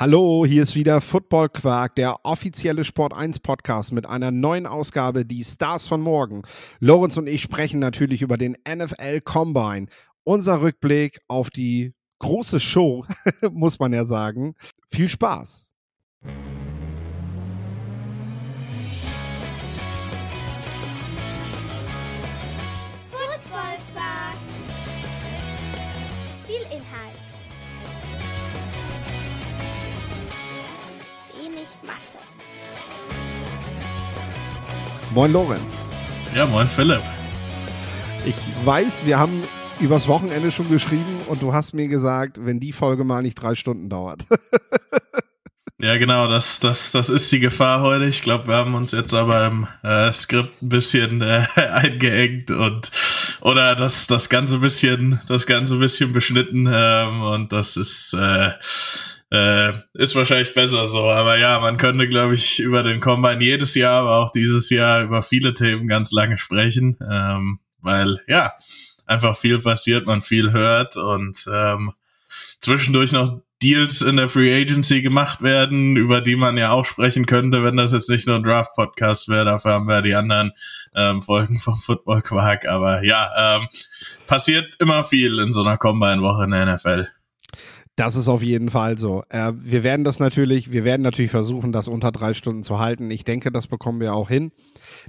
Hallo, hier ist wieder Football Quark, der offizielle Sport 1 Podcast mit einer neuen Ausgabe, die Stars von morgen. Lorenz und ich sprechen natürlich über den NFL Combine. Unser Rückblick auf die große Show, muss man ja sagen. Viel Spaß. Moin Lorenz. Ja, moin Philipp. Ich weiß, wir haben übers Wochenende schon geschrieben und du hast mir gesagt, wenn die Folge mal nicht drei Stunden dauert. Ja, genau, das, das, das ist die Gefahr heute. Ich glaube, wir haben uns jetzt aber im äh, Skript ein bisschen äh, eingeengt und oder das, das ganze bisschen, das ganze bisschen beschnitten ähm, und das ist äh, äh, ist wahrscheinlich besser so. Aber ja, man könnte, glaube ich, über den Combine jedes Jahr, aber auch dieses Jahr über viele Themen ganz lange sprechen, ähm, weil ja einfach viel passiert, man viel hört und ähm, zwischendurch noch Deals in der Free Agency gemacht werden, über die man ja auch sprechen könnte, wenn das jetzt nicht nur ein Draft-Podcast wäre. Dafür haben wir die anderen ähm, Folgen vom Football Quark. Aber ja, ähm, passiert immer viel in so einer Combine-Woche in der NFL. Das ist auf jeden Fall so. Äh, wir werden das natürlich, wir werden natürlich versuchen, das unter drei Stunden zu halten. Ich denke, das bekommen wir auch hin.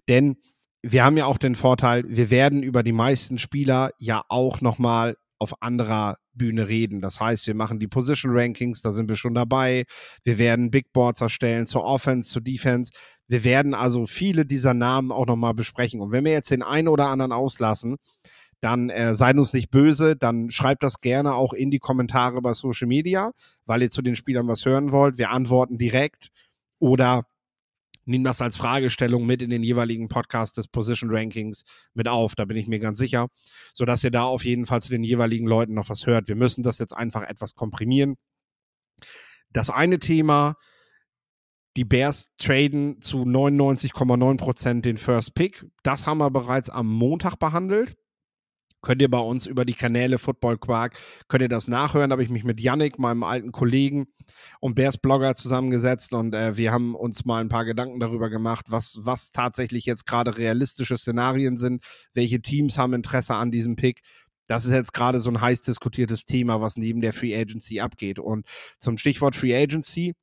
Denn wir haben ja auch den Vorteil, wir werden über die meisten Spieler ja auch nochmal auf anderer Bühne reden. Das heißt, wir machen die Position Rankings, da sind wir schon dabei. Wir werden Big Boards erstellen zur Offense, zur Defense. Wir werden also viele dieser Namen auch nochmal besprechen. Und wenn wir jetzt den einen oder anderen auslassen, dann äh, seid uns nicht böse, dann schreibt das gerne auch in die Kommentare bei Social Media, weil ihr zu den Spielern was hören wollt. Wir antworten direkt oder nehmen das als Fragestellung mit in den jeweiligen Podcast des Position Rankings mit auf. Da bin ich mir ganz sicher, sodass ihr da auf jeden Fall zu den jeweiligen Leuten noch was hört. Wir müssen das jetzt einfach etwas komprimieren. Das eine Thema, die Bears traden zu 99,9 Prozent den First Pick. Das haben wir bereits am Montag behandelt. Könnt ihr bei uns über die Kanäle Football Quark, könnt ihr das nachhören. Da habe ich mich mit Yannick, meinem alten Kollegen und Bears Blogger zusammengesetzt und äh, wir haben uns mal ein paar Gedanken darüber gemacht, was, was tatsächlich jetzt gerade realistische Szenarien sind, welche Teams haben Interesse an diesem Pick. Das ist jetzt gerade so ein heiß diskutiertes Thema, was neben der Free Agency abgeht. Und zum Stichwort Free Agency,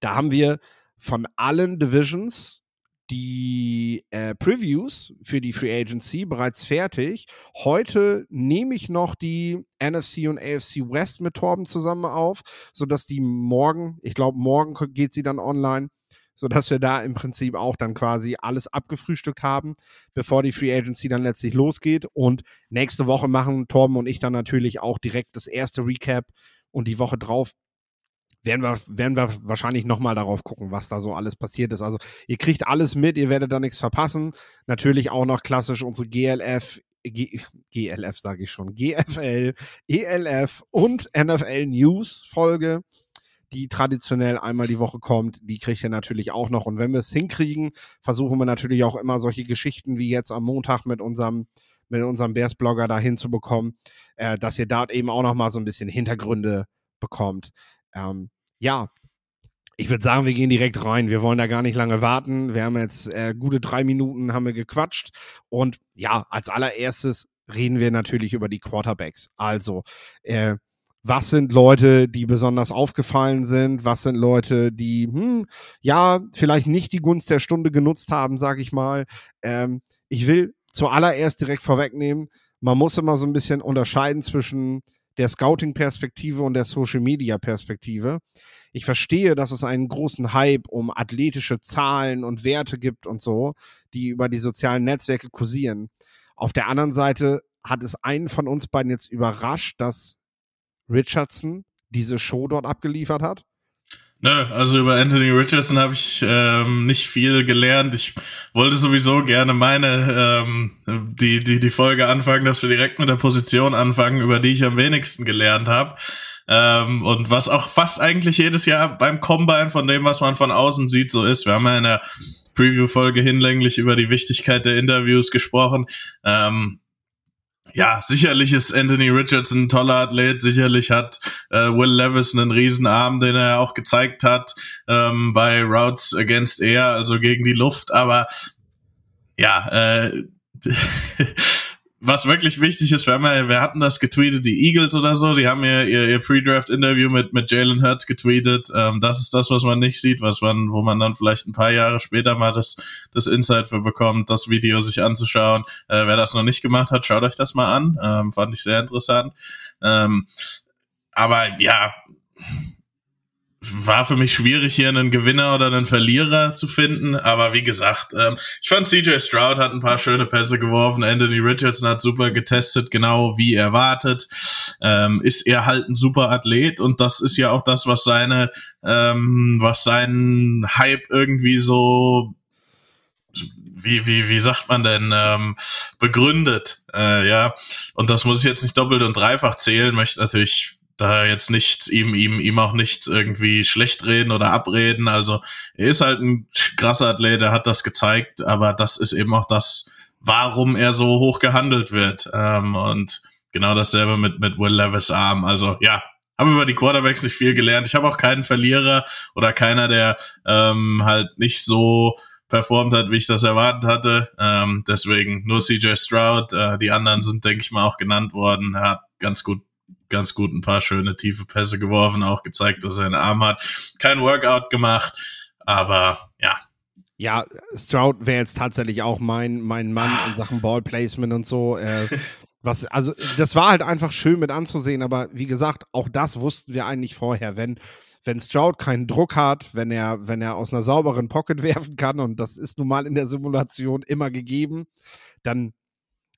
da haben wir von allen Divisions die äh, Previews für die Free Agency bereits fertig. Heute nehme ich noch die NFC und AFC West mit Torben zusammen auf, sodass die morgen, ich glaube, morgen geht sie dann online, sodass wir da im Prinzip auch dann quasi alles abgefrühstückt haben, bevor die Free Agency dann letztlich losgeht. Und nächste Woche machen Torben und ich dann natürlich auch direkt das erste Recap und die Woche drauf werden wir, werden wir wahrscheinlich nochmal darauf gucken, was da so alles passiert ist. Also ihr kriegt alles mit, ihr werdet da nichts verpassen. Natürlich auch noch klassisch unsere GLF, G, GLF sage ich schon, GFL, ELF und NFL News Folge, die traditionell einmal die Woche kommt. Die kriegt ihr natürlich auch noch. Und wenn wir es hinkriegen, versuchen wir natürlich auch immer solche Geschichten wie jetzt am Montag mit unserem mit unserem Bears-Blogger da hinzubekommen, äh, dass ihr dort eben auch noch mal so ein bisschen Hintergründe bekommt. Ähm, ja, ich würde sagen, wir gehen direkt rein. Wir wollen da gar nicht lange warten. Wir haben jetzt äh, gute drei Minuten haben wir gequatscht. Und ja, als allererstes reden wir natürlich über die Quarterbacks. Also, äh, was sind Leute, die besonders aufgefallen sind? Was sind Leute, die, hm, ja, vielleicht nicht die Gunst der Stunde genutzt haben, sage ich mal. Ähm, ich will zuallererst direkt vorwegnehmen, man muss immer so ein bisschen unterscheiden zwischen der Scouting-Perspektive und der Social-Media-Perspektive. Ich verstehe, dass es einen großen Hype um athletische Zahlen und Werte gibt und so, die über die sozialen Netzwerke kursieren. Auf der anderen Seite hat es einen von uns beiden jetzt überrascht, dass Richardson diese Show dort abgeliefert hat? Nö, also über Anthony Richardson habe ich ähm, nicht viel gelernt. Ich wollte sowieso gerne meine ähm, die die die Folge anfangen, dass wir direkt mit der Position anfangen, über die ich am wenigsten gelernt habe. Ähm, und was auch fast eigentlich jedes Jahr beim Combine von dem, was man von außen sieht, so ist. Wir haben ja in der Preview-Folge hinlänglich über die Wichtigkeit der Interviews gesprochen. Ähm, ja, sicherlich ist Anthony Richardson ein toller Athlet, sicherlich hat äh, Will Levis einen Riesenarm, den er auch gezeigt hat ähm, bei Routes Against Air, also gegen die Luft, aber ja, äh, was wirklich wichtig ist, wir, haben ja, wir hatten das getweetet, die Eagles oder so, die haben ja ihr, ihr Pre-Draft-Interview mit, mit Jalen Hurts getweetet. Ähm, das ist das, was man nicht sieht, was man, wo man dann vielleicht ein paar Jahre später mal das, das Insight für bekommt, das Video sich anzuschauen. Äh, wer das noch nicht gemacht hat, schaut euch das mal an. Ähm, fand ich sehr interessant. Ähm, aber ja, war für mich schwierig, hier einen Gewinner oder einen Verlierer zu finden. Aber wie gesagt, ähm, ich fand CJ Stroud hat ein paar schöne Pässe geworfen. Anthony Richardson hat super getestet, genau wie erwartet. Ähm, ist er halt ein super Athlet und das ist ja auch das, was seine, ähm, was seinen Hype irgendwie so wie, wie, wie sagt man denn, ähm, begründet, äh, ja. Und das muss ich jetzt nicht doppelt und dreifach zählen, möchte natürlich da jetzt nichts, ihm, ihm, ihm auch nichts irgendwie schlecht reden oder abreden. Also er ist halt ein krasser Athlet, er hat das gezeigt, aber das ist eben auch das, warum er so hoch gehandelt wird. Ähm, und genau dasselbe mit, mit Will Levis Arm. Also ja, habe über die Quarterbacks nicht viel gelernt. Ich habe auch keinen Verlierer oder keiner, der ähm, halt nicht so performt hat, wie ich das erwartet hatte. Ähm, deswegen nur CJ Stroud. Äh, die anderen sind, denke ich mal, auch genannt worden. Er hat ganz gut ganz gut ein paar schöne tiefe Pässe geworfen, auch gezeigt, dass er einen Arm hat. Kein Workout gemacht, aber ja. Ja, Stroud wäre jetzt tatsächlich auch mein, mein Mann in Sachen Ballplacement und so. Äh, was, also, das war halt einfach schön mit anzusehen, aber wie gesagt, auch das wussten wir eigentlich vorher. Wenn, wenn Stroud keinen Druck hat, wenn er, wenn er aus einer sauberen Pocket werfen kann, und das ist nun mal in der Simulation immer gegeben, dann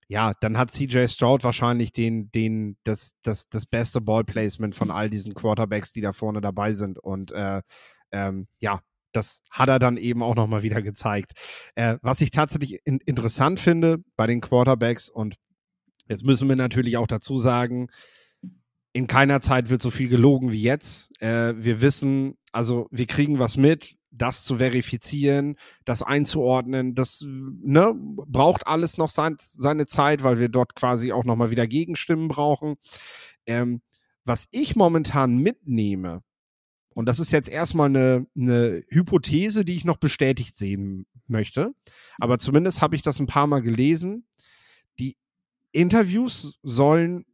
ja, dann hat CJ Stroud wahrscheinlich den, den, das, das, das beste Ballplacement von all diesen Quarterbacks, die da vorne dabei sind. Und äh, ähm, ja, das hat er dann eben auch nochmal wieder gezeigt. Äh, was ich tatsächlich in, interessant finde bei den Quarterbacks, und jetzt müssen wir natürlich auch dazu sagen, in keiner Zeit wird so viel gelogen wie jetzt. Äh, wir wissen, also wir kriegen was mit, das zu verifizieren, das einzuordnen, das ne, braucht alles noch sein, seine Zeit, weil wir dort quasi auch nochmal wieder Gegenstimmen brauchen. Ähm, was ich momentan mitnehme, und das ist jetzt erstmal eine, eine Hypothese, die ich noch bestätigt sehen möchte, aber zumindest habe ich das ein paar Mal gelesen. Die Interviews sollen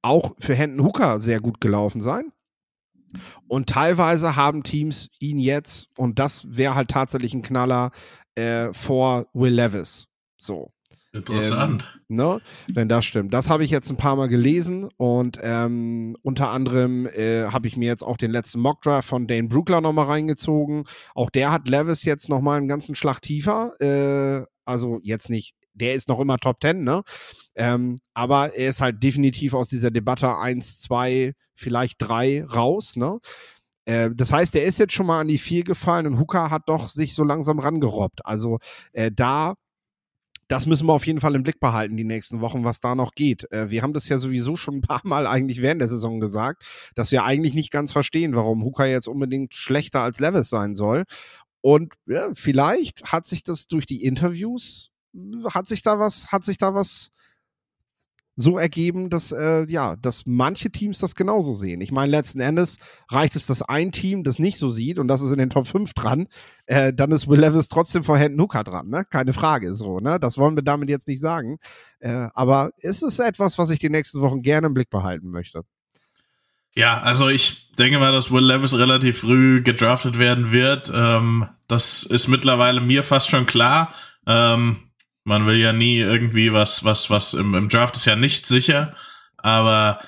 auch für Hendon Hooker sehr gut gelaufen sein. Und teilweise haben Teams ihn jetzt, und das wäre halt tatsächlich ein Knaller, äh, vor Will Levis. So. Interessant. Ähm, ne? Wenn das stimmt. Das habe ich jetzt ein paar Mal gelesen und ähm, unter anderem äh, habe ich mir jetzt auch den letzten Mockdraft von Dane Brookler nochmal reingezogen. Auch der hat Levis jetzt nochmal einen ganzen Schlag tiefer. Äh, also jetzt nicht der ist noch immer Top 10, ne? Ähm, aber er ist halt definitiv aus dieser Debatte 1, 2, vielleicht 3 raus, ne? Äh, das heißt, er ist jetzt schon mal an die 4 gefallen und Hooker hat doch sich so langsam rangerobbt. Also äh, da das müssen wir auf jeden Fall im Blick behalten die nächsten Wochen, was da noch geht. Äh, wir haben das ja sowieso schon ein paar Mal eigentlich während der Saison gesagt, dass wir eigentlich nicht ganz verstehen, warum Hooker jetzt unbedingt schlechter als Levis sein soll. Und ja, vielleicht hat sich das durch die Interviews hat sich da was, hat sich da was so ergeben, dass äh, ja, dass manche Teams das genauso sehen. Ich meine, letzten Endes reicht es, dass ein Team das nicht so sieht und das ist in den Top 5 dran, äh, dann ist Will Levis trotzdem vor Hendon Hooker dran, ne? Keine Frage, so, ne? Das wollen wir damit jetzt nicht sagen. Äh, aber es ist etwas, was ich die nächsten Wochen gerne im Blick behalten möchte. Ja, also ich denke mal, dass Will Levis relativ früh gedraftet werden wird. Ähm, das ist mittlerweile mir fast schon klar. Ähm, man will ja nie irgendwie was, was, was im, im Draft ist ja nicht sicher, aber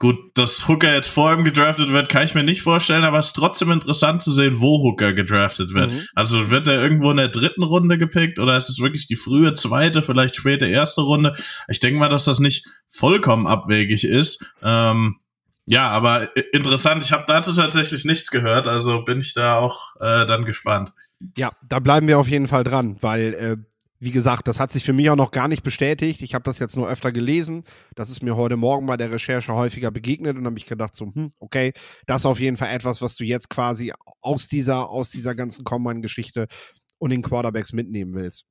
gut, dass Hooker jetzt vor ihm gedraftet wird, kann ich mir nicht vorstellen, aber es ist trotzdem interessant zu sehen, wo Hooker gedraftet wird. Mhm. Also wird er irgendwo in der dritten Runde gepickt oder ist es wirklich die frühe zweite, vielleicht späte erste Runde? Ich denke mal, dass das nicht vollkommen abwegig ist. Ähm, ja, aber interessant. Ich habe dazu tatsächlich nichts gehört, also bin ich da auch äh, dann gespannt. Ja, da bleiben wir auf jeden Fall dran, weil äh, wie gesagt, das hat sich für mich auch noch gar nicht bestätigt. Ich habe das jetzt nur öfter gelesen. Das ist mir heute Morgen bei der Recherche häufiger begegnet und habe ich gedacht, so, hm, okay, das ist auf jeden Fall etwas, was du jetzt quasi aus dieser, aus dieser ganzen Combine-Geschichte und den Quarterbacks mitnehmen willst.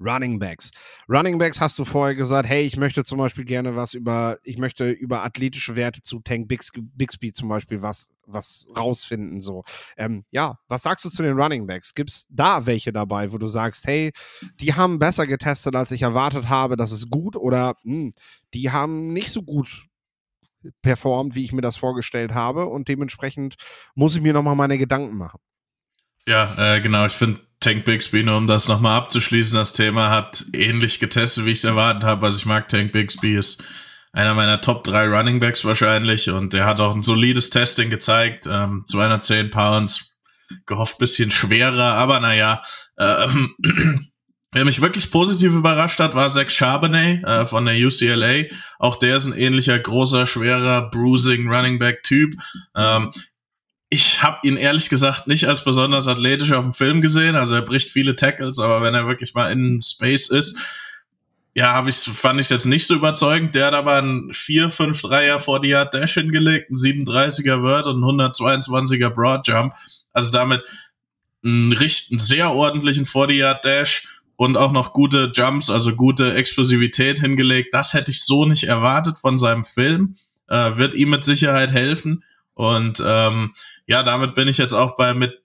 Running Backs. Running Backs hast du vorher gesagt, hey, ich möchte zum Beispiel gerne was über, ich möchte über athletische Werte zu Tank Bixby zum Beispiel was, was rausfinden. So, ähm, ja, was sagst du zu den Running Backs? Gibt es da welche dabei, wo du sagst, hey, die haben besser getestet, als ich erwartet habe, das ist gut, oder mh, hm, die haben nicht so gut performt, wie ich mir das vorgestellt habe, und dementsprechend muss ich mir nochmal meine Gedanken machen. Ja, äh, genau. Ich finde Tank Bixby, nur um das nochmal abzuschließen, das Thema hat ähnlich getestet, wie ich es erwartet habe. Also ich mag Tank Bixby, ist einer meiner Top 3 Running Backs wahrscheinlich und der hat auch ein solides Testing gezeigt. Ähm, 210 Pounds, gehofft bisschen schwerer, aber naja. Ähm, Wer mich wirklich positiv überrascht hat, war Zach Charbonnet äh, von der UCLA. Auch der ist ein ähnlicher, großer, schwerer, bruising Running Back Typ. Ähm, ich habe ihn ehrlich gesagt nicht als besonders athletisch auf dem Film gesehen. Also er bricht viele Tackles, aber wenn er wirklich mal in Space ist, ja, hab ich, fand ich jetzt nicht so überzeugend. Der hat aber einen 4-5-3er 40 Yard Dash hingelegt, einen 37er Word und einen 122er Broad Jump. Also damit einen, einen sehr ordentlichen 40 Yard Dash und auch noch gute Jumps, also gute Explosivität hingelegt. Das hätte ich so nicht erwartet von seinem Film. Äh, wird ihm mit Sicherheit helfen. Und ähm, ja, damit bin ich jetzt auch bei mit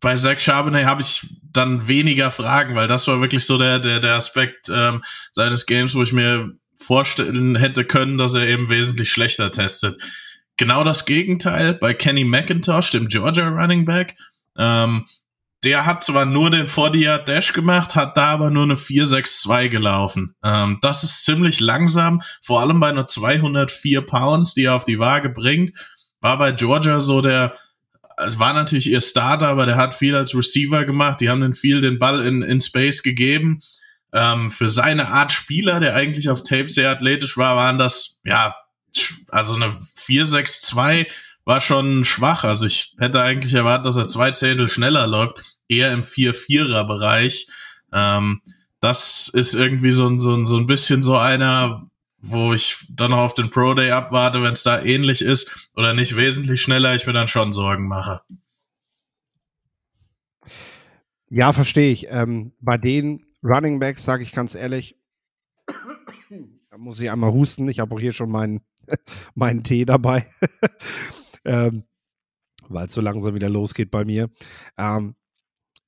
bei Zach Charbonnet habe ich dann weniger Fragen, weil das war wirklich so der der der Aspekt ähm, seines Games, wo ich mir vorstellen hätte können, dass er eben wesentlich schlechter testet. Genau das Gegenteil bei Kenny McIntosh, dem Georgia Running Back. Ähm, der hat zwar nur den 40 Dash gemacht, hat da aber nur eine 462 gelaufen. Ähm, das ist ziemlich langsam, vor allem bei nur 204 Pounds, die er auf die Waage bringt war bei Georgia so der, war natürlich ihr Starter, aber der hat viel als Receiver gemacht. Die haben dann viel den Ball in, in Space gegeben. Ähm, für seine Art Spieler, der eigentlich auf Tape sehr athletisch war, waren das, ja, also eine 4-6-2 war schon schwach. Also ich hätte eigentlich erwartet, dass er zwei Zehntel schneller läuft, eher im 4-4er Bereich. Ähm, das ist irgendwie so, so, so ein bisschen so einer, wo ich dann noch auf den Pro Day abwarte, wenn es da ähnlich ist oder nicht wesentlich schneller, ich mir dann schon Sorgen mache. Ja, verstehe ich. Ähm, bei den Running Backs sage ich ganz ehrlich, da muss ich einmal husten. Ich habe auch hier schon meinen, meinen Tee dabei, ähm, weil es so langsam wieder losgeht bei mir. Ähm,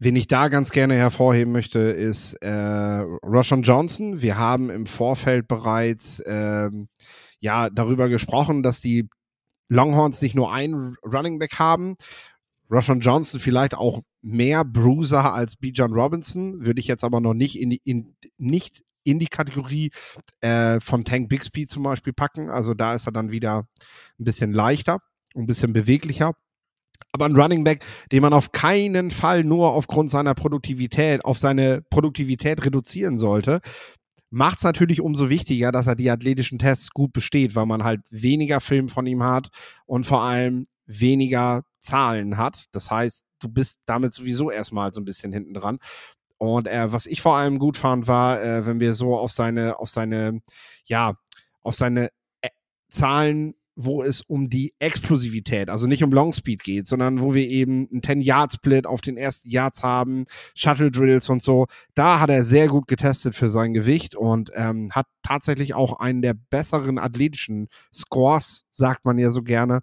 Wen ich da ganz gerne hervorheben möchte, ist äh, Roshan Johnson. Wir haben im Vorfeld bereits ähm, ja darüber gesprochen, dass die Longhorns nicht nur einen Running Back haben. Roshan Johnson vielleicht auch mehr Bruiser als Bijan Robinson, würde ich jetzt aber noch nicht in die, in, nicht in die Kategorie äh, von Tank Bixby zum Beispiel packen. Also da ist er dann wieder ein bisschen leichter, ein bisschen beweglicher. Aber ein Running Back, den man auf keinen Fall nur aufgrund seiner Produktivität, auf seine Produktivität reduzieren sollte, macht es natürlich umso wichtiger, dass er die athletischen Tests gut besteht, weil man halt weniger Film von ihm hat und vor allem weniger Zahlen hat. Das heißt, du bist damit sowieso erstmal so ein bisschen hinten dran. Und äh, was ich vor allem gut fand, war, äh, wenn wir so auf seine, auf seine, ja, auf seine äh, Zahlen wo es um die Explosivität, also nicht um Longspeed geht, sondern wo wir eben einen 10-Yard-Split auf den ersten Yards haben, Shuttle-Drills und so. Da hat er sehr gut getestet für sein Gewicht und ähm, hat tatsächlich auch einen der besseren athletischen Scores, sagt man ja so gerne,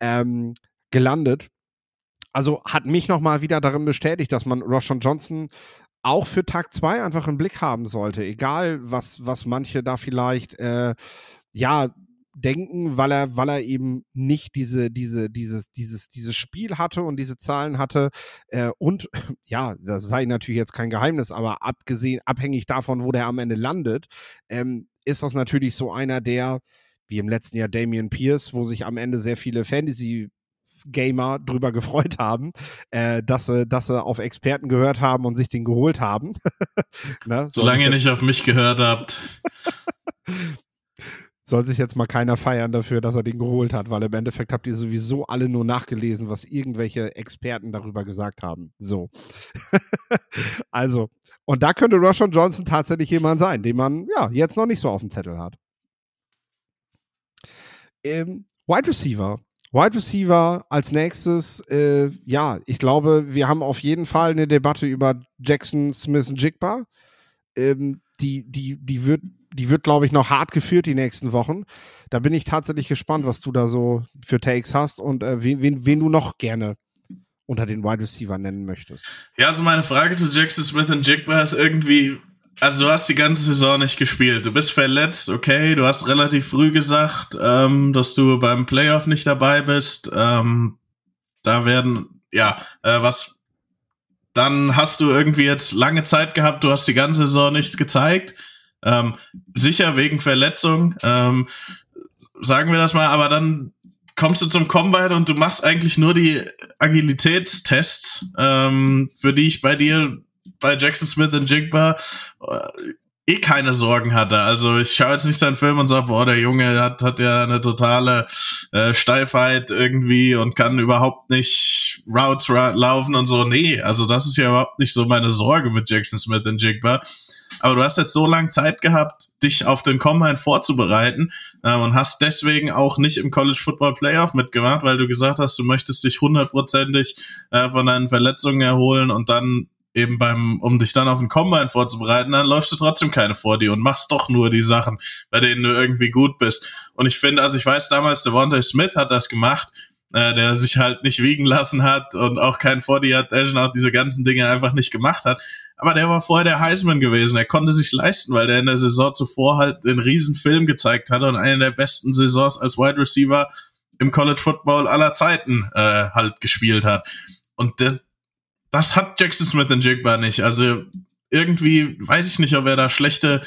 ähm, gelandet. Also hat mich nochmal wieder darin bestätigt, dass man Roshan Johnson auch für Tag 2 einfach im Blick haben sollte. Egal, was, was manche da vielleicht äh, ja denken, weil er, weil er eben nicht diese, diese, dieses, dieses, dieses Spiel hatte und diese Zahlen hatte. Äh, und ja, das sei natürlich jetzt kein Geheimnis, aber abgesehen, abhängig davon, wo der am Ende landet, ähm, ist das natürlich so einer, der, wie im letzten Jahr Damian Pierce, wo sich am Ende sehr viele Fantasy Gamer drüber gefreut haben, äh, dass, sie, dass sie auf Experten gehört haben und sich den geholt haben. ne? Solange ihr nicht auf mich gehört habt. soll sich jetzt mal keiner feiern dafür, dass er den geholt hat, weil im Endeffekt habt ihr sowieso alle nur nachgelesen, was irgendwelche Experten darüber gesagt haben. So. also, und da könnte Roshan Johnson tatsächlich jemand sein, den man ja jetzt noch nicht so auf dem Zettel hat. Ähm, Wide Receiver. Wide Receiver als nächstes, äh, ja, ich glaube, wir haben auf jeden Fall eine Debatte über Jackson Smith Jigba. ähm, die, die, die wird, die wird, glaube ich, noch hart geführt die nächsten Wochen. Da bin ich tatsächlich gespannt, was du da so für Takes hast und äh, wen, wen, wen du noch gerne unter den Wide Receiver nennen möchtest. Ja, also meine Frage zu Jackson Smith und Jigba ist irgendwie, also du hast die ganze Saison nicht gespielt. Du bist verletzt, okay. Du hast relativ früh gesagt, ähm, dass du beim Playoff nicht dabei bist. Ähm, da werden, ja, äh, was, dann hast du irgendwie jetzt lange Zeit gehabt, du hast die ganze Saison nichts gezeigt. Ähm, sicher wegen Verletzung, ähm, sagen wir das mal, aber dann kommst du zum Combine und du machst eigentlich nur die Agilitätstests, ähm, für die ich bei dir, bei Jackson Smith und Jigba äh, eh keine Sorgen hatte. Also ich schaue jetzt nicht seinen Film und sage, boah, der Junge hat, hat ja eine totale äh, Steifheit irgendwie und kann überhaupt nicht Routes ra laufen und so. Nee, also das ist ja überhaupt nicht so meine Sorge mit Jackson Smith und Jigba. Aber du hast jetzt so lange Zeit gehabt, dich auf den Combine vorzubereiten äh, und hast deswegen auch nicht im College Football Playoff mitgemacht, weil du gesagt hast, du möchtest dich hundertprozentig äh, von deinen Verletzungen erholen und dann eben beim, um dich dann auf den Combine vorzubereiten, dann läufst du trotzdem keine vor dir und machst doch nur die Sachen, bei denen du irgendwie gut bist. Und ich finde, also ich weiß damals, Devontae Smith hat das gemacht, äh, der sich halt nicht wiegen lassen hat und auch kein 40 hat Dash auch diese ganzen Dinge einfach nicht gemacht hat. Aber der war vorher der Heisman gewesen. Er konnte sich leisten, weil der in der Saison zuvor halt den riesen Film gezeigt hatte und eine der besten Saisons als Wide Receiver im College Football aller Zeiten äh, halt gespielt hat. Und der, das hat Jackson Smith und Jigba nicht. Also irgendwie weiß ich nicht, ob er da schlechte,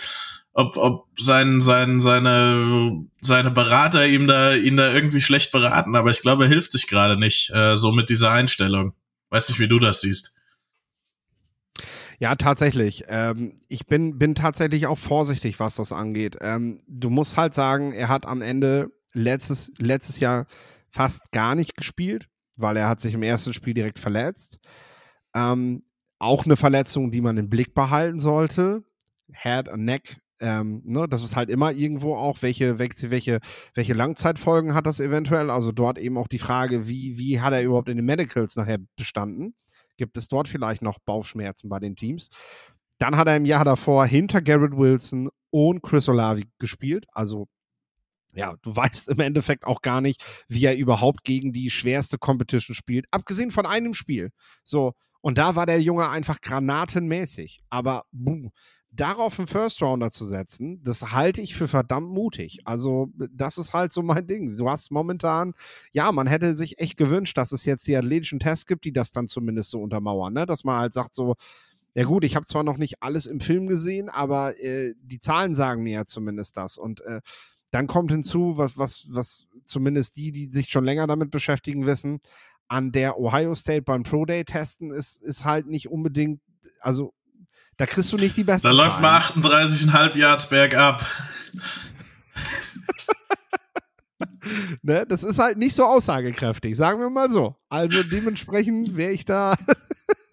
ob, ob sein, sein, seine, seine Berater ihm da, ihn da irgendwie schlecht beraten, aber ich glaube, er hilft sich gerade nicht, äh, so mit dieser Einstellung. Weiß nicht, wie du das siehst. Ja, tatsächlich. Ähm, ich bin, bin tatsächlich auch vorsichtig, was das angeht. Ähm, du musst halt sagen, er hat am Ende letztes, letztes Jahr fast gar nicht gespielt, weil er hat sich im ersten Spiel direkt verletzt. Ähm, auch eine Verletzung, die man im Blick behalten sollte. Head and Neck, ähm, ne, das ist halt immer irgendwo auch, welche, welche, welche, Langzeitfolgen hat das eventuell? Also dort eben auch die Frage, wie, wie hat er überhaupt in den Medicals nachher bestanden? Gibt es dort vielleicht noch Bauchschmerzen bei den Teams? Dann hat er im Jahr davor hinter Garrett Wilson und Chris Olavi gespielt. Also, ja, du weißt im Endeffekt auch gar nicht, wie er überhaupt gegen die schwerste Competition spielt. Abgesehen von einem Spiel. So, und da war der Junge einfach granatenmäßig. Aber buh, darauf einen First Rounder zu setzen, das halte ich für verdammt mutig. Also, das ist halt so mein Ding. Du hast momentan, ja, man hätte sich echt gewünscht, dass es jetzt die athletischen Tests gibt, die das dann zumindest so untermauern, ne? Dass man halt sagt, so, ja gut, ich habe zwar noch nicht alles im Film gesehen, aber äh, die Zahlen sagen mir ja zumindest das. Und äh, dann kommt hinzu, was, was, was zumindest die, die sich schon länger damit beschäftigen, wissen, an der Ohio State beim Pro Day testen ist, ist halt nicht unbedingt, also da kriegst du nicht die besten. Da läuft mal 38,5 Yards bergab. ne, das ist halt nicht so aussagekräftig, sagen wir mal so. Also dementsprechend wäre ich da,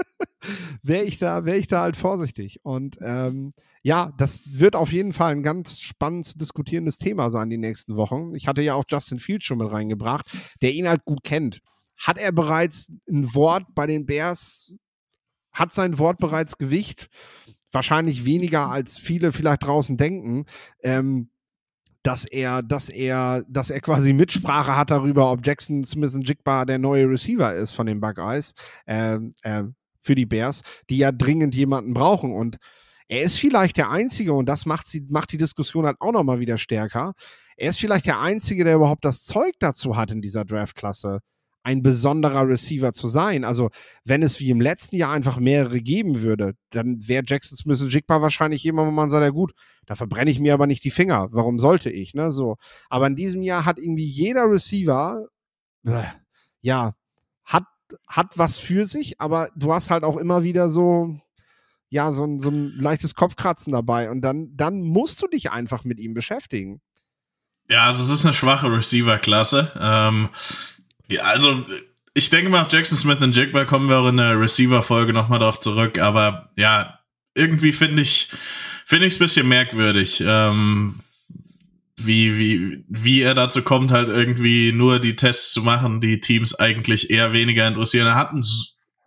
wäre ich da, wäre ich da halt vorsichtig. Und ähm, ja, das wird auf jeden Fall ein ganz spannend zu diskutierendes Thema sein die nächsten Wochen. Ich hatte ja auch Justin Fields schon mit reingebracht, der ihn halt gut kennt. Hat er bereits ein Wort bei den Bears hat sein Wort bereits Gewicht. Wahrscheinlich weniger als viele vielleicht draußen denken. Ähm, dass er, dass er, dass er quasi Mitsprache hat darüber, ob Jackson Smith Jigba der neue Receiver ist von den Buckeyes äh, äh, für die Bears, die ja dringend jemanden brauchen. Und er ist vielleicht der Einzige, und das macht, sie, macht die Diskussion halt auch nochmal wieder stärker. Er ist vielleicht der Einzige, der überhaupt das Zeug dazu hat in dieser Draftklasse, ein besonderer Receiver zu sein. Also, wenn es wie im letzten Jahr einfach mehrere geben würde, dann wäre Jackson Smith und Jigba wahrscheinlich jemand, wo man sagt, ja gut, da verbrenne ich mir aber nicht die Finger. Warum sollte ich, ne? So. Aber in diesem Jahr hat irgendwie jeder Receiver, ja, hat, hat was für sich, aber du hast halt auch immer wieder so, ja, so ein, so ein leichtes Kopfkratzen dabei und dann, dann musst du dich einfach mit ihm beschäftigen. Ja, also es ist eine schwache Receiver-Klasse. Ähm, ja, also ich denke mal, auf Jackson Smith und Jigba kommen wir auch in der Receiver-Folge nochmal drauf zurück, aber ja, irgendwie finde ich finde ich es ein bisschen merkwürdig, ähm, wie, wie, wie er dazu kommt, halt irgendwie nur die Tests zu machen, die Teams eigentlich eher weniger interessieren. Er hat einen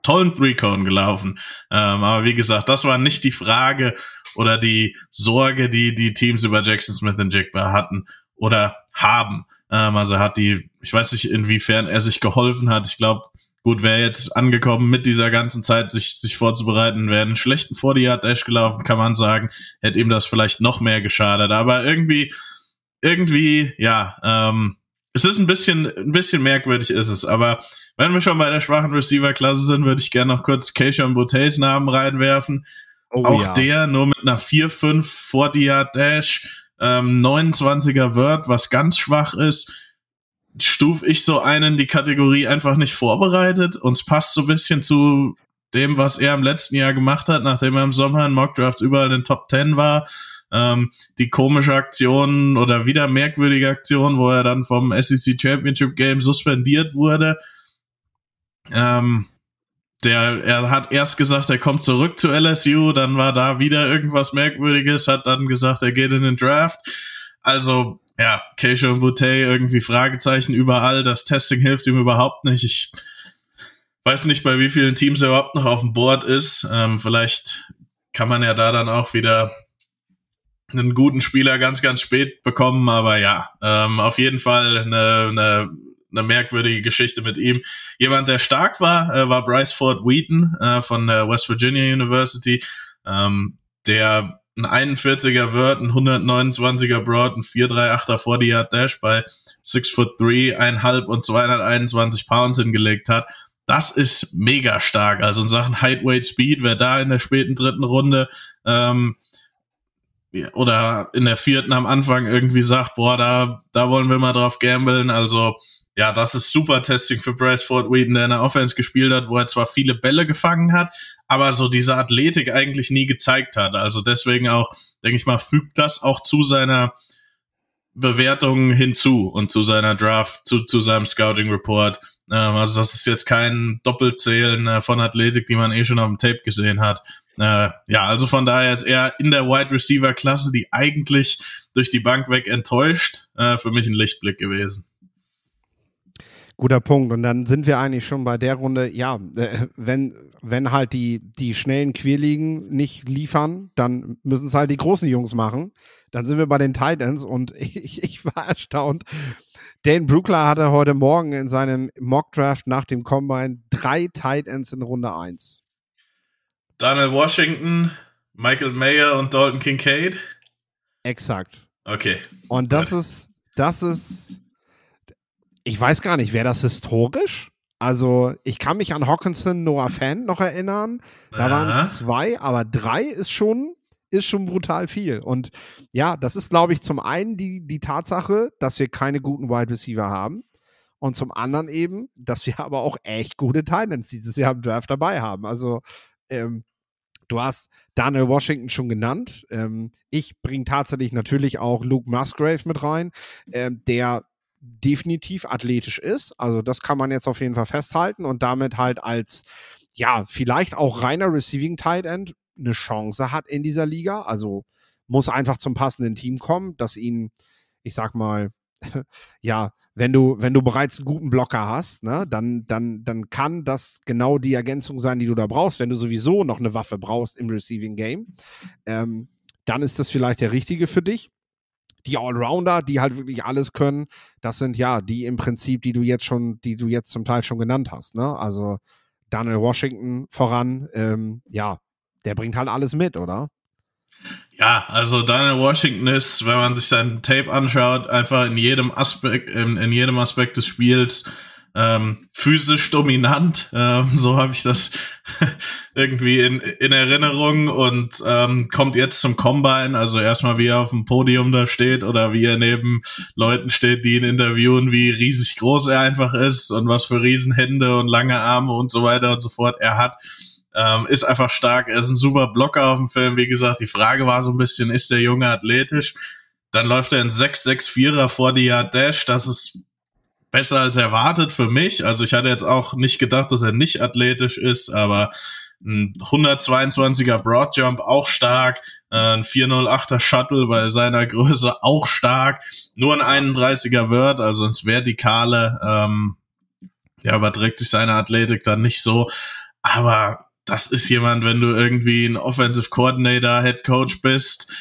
tollen Recon gelaufen. Ähm, aber wie gesagt, das war nicht die Frage, oder die Sorge, die die Teams über Jackson Smith und Jigba hatten oder haben. Ähm, also hat die, ich weiß nicht, inwiefern er sich geholfen hat. Ich glaube, gut, wäre jetzt angekommen mit dieser ganzen Zeit, sich, sich vorzubereiten, wäre einen schlechten 40-Yard-Dash gelaufen, kann man sagen, hätte ihm das vielleicht noch mehr geschadet. Aber irgendwie, irgendwie, ja, ähm, es ist ein bisschen, ein bisschen merkwürdig ist es, aber wenn wir schon bei der schwachen Receiver-Klasse sind, würde ich gerne noch kurz Keishon Bouteilles Namen reinwerfen. Oh, Auch ja. der nur mit einer 4-5 40-Yard-Dash, ähm, 29er Word, was ganz schwach ist stufe ich so einen die Kategorie einfach nicht vorbereitet und es passt so ein bisschen zu dem, was er im letzten Jahr gemacht hat, nachdem er im Sommer in Mockdrafts überall in den Top 10 war. Ähm, die komische Aktion oder wieder merkwürdige Aktion, wo er dann vom SEC Championship Game suspendiert wurde. Ähm, der, er hat erst gesagt, er kommt zurück zu LSU, dann war da wieder irgendwas Merkwürdiges, hat dann gesagt, er geht in den Draft. Also ja, Keisha und Boutet irgendwie Fragezeichen überall. Das Testing hilft ihm überhaupt nicht. Ich weiß nicht, bei wie vielen Teams er überhaupt noch auf dem Board ist. Ähm, vielleicht kann man ja da dann auch wieder einen guten Spieler ganz, ganz spät bekommen. Aber ja, ähm, auf jeden Fall eine, eine, eine merkwürdige Geschichte mit ihm. Jemand, der stark war, äh, war Bryce Ford Wheaton äh, von der West Virginia University. Ähm, der ein 41er Word, ein 129er Broad, ein 438er 40 Yard Dash bei 6 foot 3, einhalb und 221 Pounds hingelegt hat. Das ist mega stark. Also in Sachen Height, Weight, Speed, wer da in der späten dritten Runde ähm, oder in der vierten am Anfang irgendwie sagt, boah, da, da wollen wir mal drauf gambeln. Also ja, das ist super Testing für Bryce Ford Whedon, der in der Offense gespielt hat, wo er zwar viele Bälle gefangen hat, aber so diese Athletik eigentlich nie gezeigt hat. Also deswegen auch, denke ich mal, fügt das auch zu seiner Bewertung hinzu und zu seiner Draft, zu, zu seinem Scouting Report. Ähm, also das ist jetzt kein Doppelzählen äh, von Athletik, die man eh schon auf dem Tape gesehen hat. Äh, ja, also von daher ist er in der Wide Receiver Klasse, die eigentlich durch die Bank weg enttäuscht, äh, für mich ein Lichtblick gewesen. Guter Punkt. Und dann sind wir eigentlich schon bei der Runde, ja, äh, wenn, wenn halt die, die schnellen Querligen nicht liefern, dann müssen es halt die großen Jungs machen. Dann sind wir bei den Titans und ich, ich war erstaunt. Dane Brookler hatte heute Morgen in seinem Mockdraft nach dem Combine drei Titans in Runde 1. Daniel Washington, Michael Mayer und Dalton Kincaid? Exakt. Okay. Und das ist, das ist, ich weiß gar nicht, wäre das historisch? Also, ich kann mich an Hawkinson, Noah Fan noch erinnern. Da waren es zwei, aber drei ist schon, ist schon brutal viel. Und ja, das ist, glaube ich, zum einen die, die Tatsache, dass wir keine guten Wide Receiver haben. Und zum anderen eben, dass wir aber auch echt gute Titans dieses Jahr im Draft dabei haben. Also, ähm, du hast Daniel Washington schon genannt. Ähm, ich bringe tatsächlich natürlich auch Luke Musgrave mit rein, ähm, der definitiv athletisch ist. Also das kann man jetzt auf jeden Fall festhalten und damit halt als, ja, vielleicht auch reiner Receiving Tight End eine Chance hat in dieser Liga. Also muss einfach zum passenden Team kommen, dass ihn, ich sag mal, ja, wenn du, wenn du bereits einen guten Blocker hast, ne, dann, dann, dann kann das genau die Ergänzung sein, die du da brauchst. Wenn du sowieso noch eine Waffe brauchst im Receiving Game, ähm, dann ist das vielleicht der richtige für dich die Allrounder, die halt wirklich alles können, das sind ja die im Prinzip, die du jetzt schon, die du jetzt zum Teil schon genannt hast. Ne? Also Daniel Washington voran, ähm, ja, der bringt halt alles mit, oder? Ja, also Daniel Washington ist, wenn man sich sein Tape anschaut, einfach in jedem Aspekt, in, in jedem Aspekt des Spiels ähm, physisch dominant. Ähm, so habe ich das irgendwie in, in Erinnerung und ähm, kommt jetzt zum Combine. Also erstmal, wie er auf dem Podium da steht oder wie er neben Leuten steht, die ihn interviewen, wie riesig groß er einfach ist und was für Riesenhände und lange Arme und so weiter und so fort er hat. Ähm, ist einfach stark. Er ist ein super Blocker auf dem Film. Wie gesagt, die Frage war so ein bisschen, ist der Junge athletisch? Dann läuft er in 6-6-4er vor die Yard Dash. Das ist besser als erwartet für mich. Also ich hatte jetzt auch nicht gedacht, dass er nicht athletisch ist, aber ein 122er Broadjump auch stark, äh, ein 408er Shuttle bei seiner Größe auch stark, nur ein 31er Word, also ins Vertikale, ähm, ja, überträgt sich seine Athletik dann nicht so, aber das ist jemand, wenn du irgendwie ein Offensive Coordinator, Head Coach bist,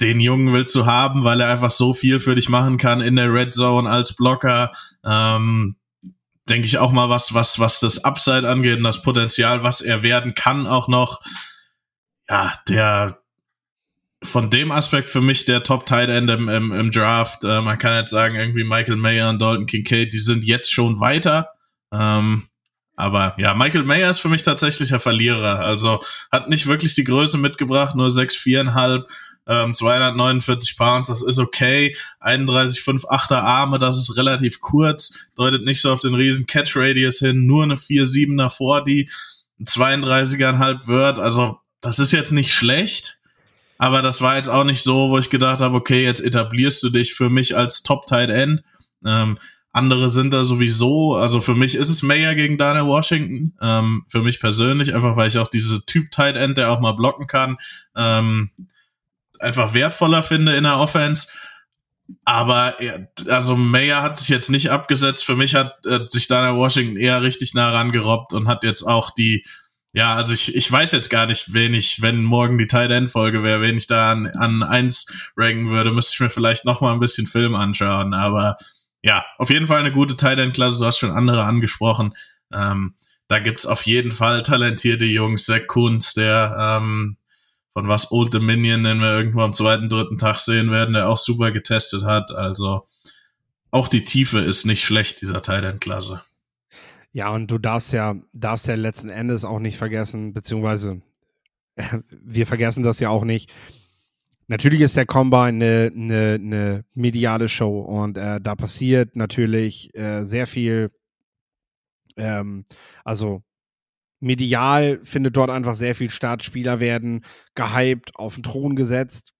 den Jungen willst du haben, weil er einfach so viel für dich machen kann in der Red Zone als Blocker. Ähm, denke ich auch mal was, was, was das Upside angeht und das Potenzial, was er werden kann, auch noch. Ja, der von dem Aspekt für mich der Top Tight End im, im, im Draft. Äh, man kann jetzt sagen, irgendwie Michael Mayer und Dalton Kincaid, die sind jetzt schon weiter. Ähm, aber ja, Michael Mayer ist für mich tatsächlich ein Verlierer. Also hat nicht wirklich die Größe mitgebracht, nur 6, 4,5 ähm, 249 Pounds, das ist okay. 31,5,8er Arme, das ist relativ kurz, deutet nicht so auf den riesen Catch Radius hin, nur eine 4,7er vor die 32,5 wird, also das ist jetzt nicht schlecht, aber das war jetzt auch nicht so, wo ich gedacht habe, okay, jetzt etablierst du dich für mich als Top Tight End. Ähm, andere sind da sowieso, also für mich ist es Mayer gegen Daniel Washington, ähm, für mich persönlich, einfach weil ich auch diese Typ Tight End, der auch mal blocken kann, ähm, einfach wertvoller finde in der Offense. Aber also Mayer hat sich jetzt nicht abgesetzt. Für mich hat äh, sich Daniel Washington eher richtig nah rangerobbt und hat jetzt auch die, ja, also ich, ich weiß jetzt gar nicht, wen ich, wenn morgen die Tight End Folge wäre, wen ich da an, an eins ranken würde, müsste ich mir vielleicht noch mal ein bisschen Film anschauen. Aber ja, auf jeden Fall eine gute Tight End Klasse. Du hast schon andere angesprochen. Ähm, da gibt's auf jeden Fall talentierte Jungs. Zach Kunz, der ähm, von was Old Dominion, den wir irgendwo am zweiten, dritten Tag sehen werden, der auch super getestet hat. Also auch die Tiefe ist nicht schlecht, dieser Teil der Klasse. Ja, und du darfst ja, darfst ja letzten Endes auch nicht vergessen, beziehungsweise wir vergessen das ja auch nicht. Natürlich ist der Combine eine, eine, eine mediale Show und äh, da passiert natürlich äh, sehr viel. Ähm, also medial findet dort einfach sehr viel statt. Spieler werden gehypt, auf den Thron gesetzt.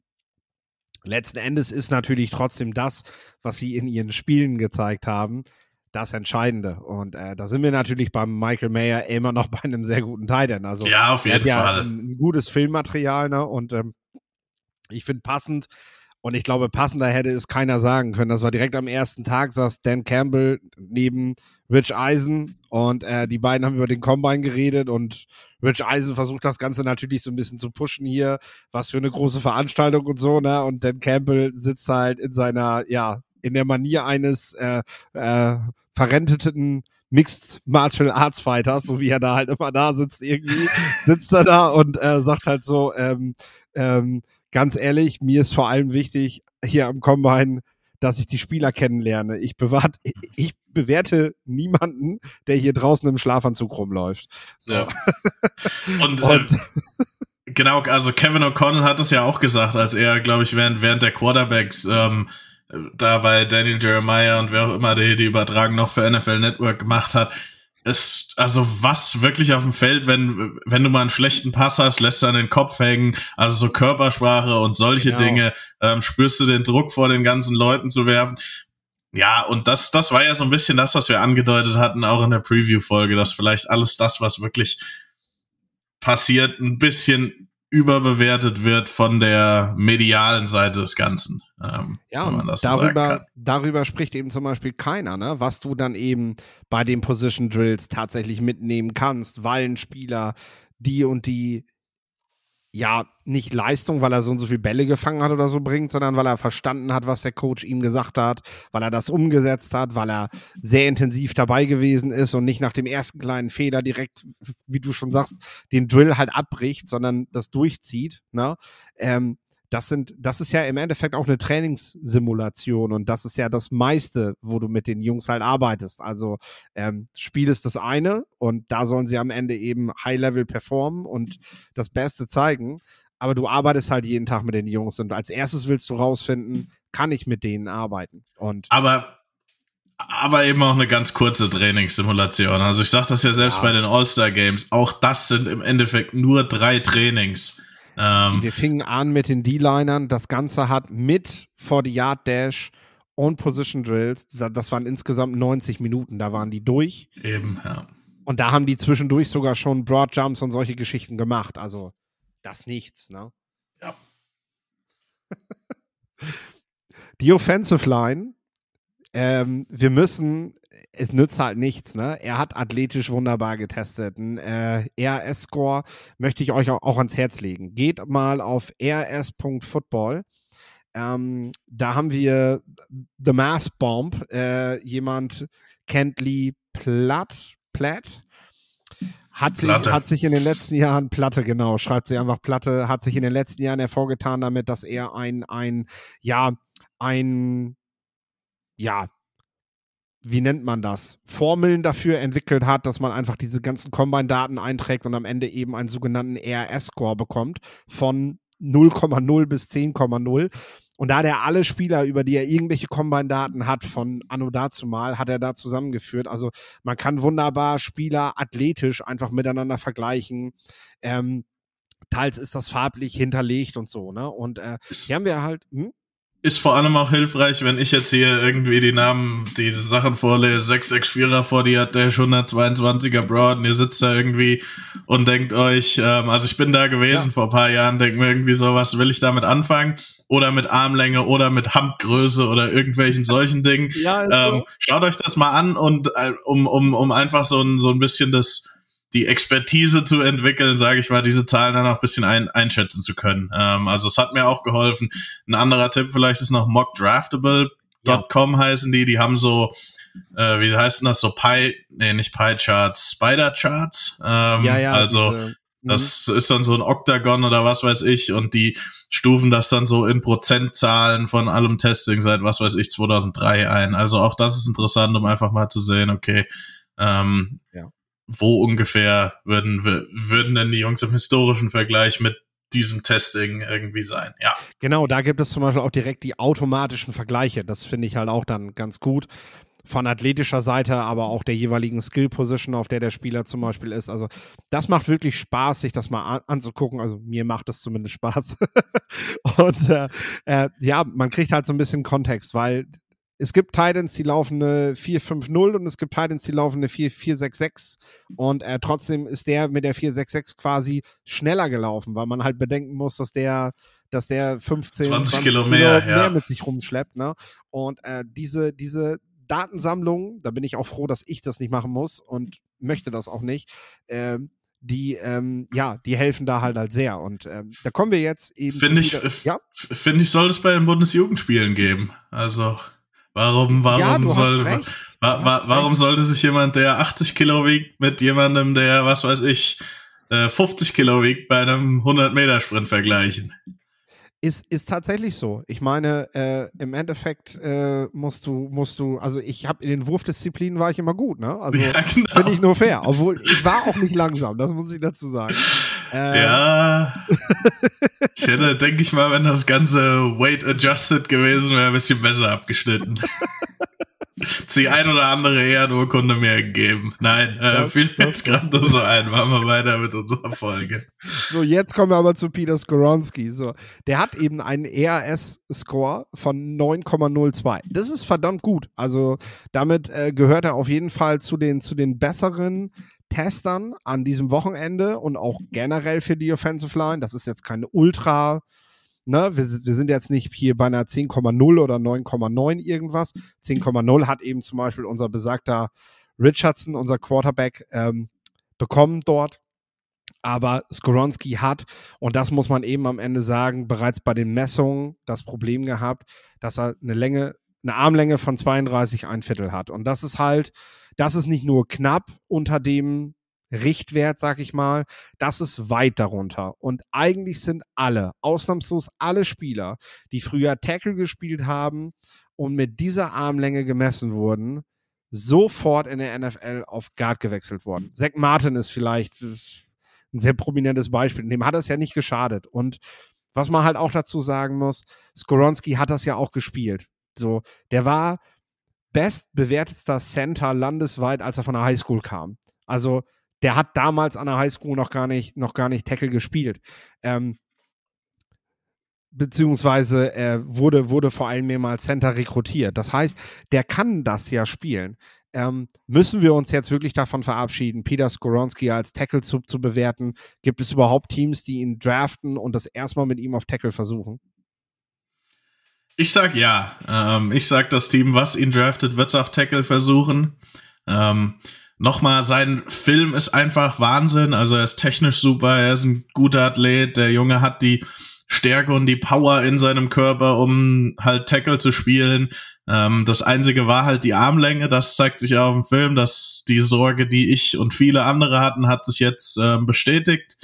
Letzten Endes ist natürlich trotzdem das, was sie in ihren Spielen gezeigt haben, das Entscheidende. Und äh, da sind wir natürlich beim Michael Mayer immer noch bei einem sehr guten Titan. Also ja, auf jeden ja Fall. Ein, ein, gutes Filmmaterial, ne? Und ähm, ich finde passend. Und ich glaube, passender hätte es keiner sagen können. Das war direkt am ersten Tag, saß Dan Campbell neben Rich Eisen und äh, die beiden haben über den Combine geredet und Rich Eisen versucht das Ganze natürlich so ein bisschen zu pushen hier, was für eine große Veranstaltung und so, ne? Und Dan Campbell sitzt halt in seiner, ja, in der Manier eines äh, äh, verrenteten Mixed Martial Arts Fighters, so wie er da halt immer da sitzt, irgendwie sitzt er da und äh, sagt halt so, ähm, ähm, ganz ehrlich, mir ist vor allem wichtig, hier am Combine dass ich die Spieler kennenlerne. Ich, bewahrt, ich bewerte niemanden, der hier draußen im Schlafanzug rumläuft. So. Ja. Und, Und äh, genau, also Kevin O'Connell hat es ja auch gesagt, als er, glaube ich, während, während der Quarterbacks ähm, da bei Daniel Jeremiah und wer auch immer die, die Übertragung noch für NFL Network gemacht hat, es, also was wirklich auf dem Feld, wenn, wenn du mal einen schlechten Pass hast, lässt du an den Kopf hängen, also so Körpersprache und solche genau. Dinge, ähm, spürst du den Druck vor den ganzen Leuten zu werfen. Ja, und das, das war ja so ein bisschen das, was wir angedeutet hatten, auch in der Preview-Folge, dass vielleicht alles das, was wirklich passiert, ein bisschen überbewertet wird von der medialen Seite des Ganzen. Ähm, ja, und darüber, darüber spricht eben zum Beispiel keiner, ne? was du dann eben bei den Position Drills tatsächlich mitnehmen kannst, weil ein Spieler die und die ja, nicht Leistung, weil er so und so viele Bälle gefangen hat oder so bringt, sondern weil er verstanden hat, was der Coach ihm gesagt hat, weil er das umgesetzt hat, weil er sehr intensiv dabei gewesen ist und nicht nach dem ersten kleinen Fehler direkt, wie du schon sagst, den Drill halt abbricht, sondern das durchzieht. Ne? Ähm, das sind, das ist ja im Endeffekt auch eine Trainingssimulation und das ist ja das meiste, wo du mit den Jungs halt arbeitest. Also ähm, Spiel ist das eine und da sollen sie am Ende eben High-Level performen und das Beste zeigen. Aber du arbeitest halt jeden Tag mit den Jungs und als erstes willst du rausfinden, kann ich mit denen arbeiten. Und aber aber eben auch eine ganz kurze Trainingssimulation. Also ich sage das ja selbst ja. bei den All-Star Games. Auch das sind im Endeffekt nur drei Trainings. Ähm, wir fingen an mit den D-Linern. Das Ganze hat mit 40-Yard-Dash und Position Drills, das waren insgesamt 90 Minuten, da waren die durch. Eben, ja. Und da haben die zwischendurch sogar schon Broad Jumps und solche Geschichten gemacht. Also, das nichts, ne? Ja. die Offensive Line, ähm, wir müssen es nützt halt nichts, ne? Er hat athletisch wunderbar getestet. Ein äh, RS-Score möchte ich euch auch, ans Herz legen. Geht mal auf rs.football. Ähm, da haben wir The Mass Bomb. Äh, jemand kennt Lee Platt. Platt? Hat sich, hat sich in den letzten Jahren, Platte, genau, schreibt sie einfach Platte, hat sich in den letzten Jahren hervorgetan damit, dass er ein, ein, ja, ein, ja, wie nennt man das, Formeln dafür entwickelt hat, dass man einfach diese ganzen Combine-Daten einträgt und am Ende eben einen sogenannten ERS-Score bekommt von 0,0 bis 10,0. Und da der alle Spieler, über die er irgendwelche Combine-Daten hat, von Anno dazumal, hat er da zusammengeführt. Also man kann wunderbar Spieler athletisch einfach miteinander vergleichen. Ähm, teils ist das farblich hinterlegt und so, ne? Und äh, hier haben wir halt. Hm? Ist vor allem auch hilfreich, wenn ich jetzt hier irgendwie die Namen, die Sachen vorlese, 664er vor dir hat der 122er Broad und ihr sitzt da irgendwie und denkt euch, ähm, also ich bin da gewesen ja. vor ein paar Jahren, denkt mir irgendwie so, was will ich damit anfangen? Oder mit Armlänge oder mit Handgröße oder irgendwelchen solchen Dingen. Ja, ähm, schaut euch das mal an und äh, um, um, um einfach so ein, so ein bisschen das die Expertise zu entwickeln, sage ich mal, diese Zahlen dann auch ein bisschen ein, einschätzen zu können. Ähm, also es hat mir auch geholfen. Ein anderer Tipp vielleicht ist noch mockdraftable.com ja. heißen die. Die haben so, äh, wie heißt denn das, so Pie, nee, nicht Pie-Charts, Spider-Charts. Ähm, ja, ja. Also diese, mhm. das ist dann so ein Octagon oder was weiß ich und die stufen das dann so in Prozentzahlen von allem Testing seit was weiß ich 2003 ein. Also auch das ist interessant, um einfach mal zu sehen, okay, ähm, ja wo ungefähr würden, würden denn die Jungs im historischen Vergleich mit diesem Testing irgendwie sein. Ja. Genau, da gibt es zum Beispiel auch direkt die automatischen Vergleiche. Das finde ich halt auch dann ganz gut. Von athletischer Seite, aber auch der jeweiligen Skill-Position, auf der der Spieler zum Beispiel ist. Also, das macht wirklich Spaß, sich das mal an anzugucken. Also, mir macht es zumindest Spaß. Und äh, äh, ja, man kriegt halt so ein bisschen Kontext, weil es gibt Titans, die laufen eine 4-5-0 und es gibt Titans, die laufen eine 4-4-6-6. Und äh, trotzdem ist der mit der 4-6-6 quasi schneller gelaufen, weil man halt bedenken muss, dass der, dass der 15, 20, 20 Kilo, mehr, Kilo mehr ja. mit sich rumschleppt. Ne? Und äh, diese, diese Datensammlung, da bin ich auch froh, dass ich das nicht machen muss und möchte das auch nicht. Äh, die, ähm, ja, die helfen da halt halt sehr. Und ähm, da kommen wir jetzt eben. Finde ich, ja? finde ich, soll es bei den Bundesjugendspielen geben. Also. Warum, warum ja, soll, wa, wa, warum recht. sollte sich jemand, der 80 Kilo wiegt, mit jemandem, der, was weiß ich, 50 äh, Kilo wiegt, bei einem 100 Meter Sprint vergleichen? Ist, ist tatsächlich so. Ich meine, äh, im Endeffekt äh, musst du, musst du, also ich habe in den Wurfdisziplinen war ich immer gut, ne? Also ja, genau. finde ich nur fair. Obwohl ich war auch nicht langsam, das muss ich dazu sagen. Äh, ja. ich hätte, denke ich mal, wenn das Ganze weight adjusted gewesen wäre, ein bisschen besser abgeschnitten. die ein oder andere Ehrenurkunde mehr gegeben. Nein, äh, fiel mir jetzt gerade nur so ein. Machen wir weiter mit unserer Folge. So, jetzt kommen wir aber zu Peter Skoronski. So, der hat eben einen ERS-Score von 9,02. Das ist verdammt gut. Also damit äh, gehört er auf jeden Fall zu den, zu den besseren Testern an diesem Wochenende und auch generell für die Offensive Line. Das ist jetzt keine Ultra- Ne, wir, wir, sind jetzt nicht hier bei einer 10,0 oder 9,9 irgendwas. 10,0 hat eben zum Beispiel unser besagter Richardson, unser Quarterback, ähm, bekommen dort. Aber Skoronski hat, und das muss man eben am Ende sagen, bereits bei den Messungen das Problem gehabt, dass er eine Länge, eine Armlänge von 32 ein Viertel hat. Und das ist halt, das ist nicht nur knapp unter dem Richtwert, sag ich mal, das ist weit darunter. Und eigentlich sind alle, ausnahmslos alle Spieler, die früher Tackle gespielt haben und mit dieser Armlänge gemessen wurden, sofort in der NFL auf Guard gewechselt worden. Zach Martin ist vielleicht ein sehr prominentes Beispiel. Dem hat es ja nicht geschadet. Und was man halt auch dazu sagen muss, Skoronski hat das ja auch gespielt. So, der war bestbewertetster Center landesweit, als er von der Highschool kam. Also der hat damals an der Highschool noch gar nicht, noch gar nicht Tackle gespielt. Ähm, beziehungsweise er wurde, wurde vor allem mehrmals Center rekrutiert. Das heißt, der kann das ja spielen. Ähm, müssen wir uns jetzt wirklich davon verabschieden, Peter Skoronski als Tackle zu, zu bewerten? Gibt es überhaupt Teams, die ihn draften und das erstmal mit ihm auf Tackle versuchen? Ich sag ja. Ähm, ich sag, das Team, was ihn draftet, wird es auf Tackle versuchen. Ähm, Nochmal, sein Film ist einfach Wahnsinn. Also er ist technisch super, er ist ein guter Athlet. Der Junge hat die Stärke und die Power in seinem Körper, um halt Tackle zu spielen. Ähm, das Einzige war halt die Armlänge. Das zeigt sich auch im Film, dass die Sorge, die ich und viele andere hatten, hat sich jetzt äh, bestätigt.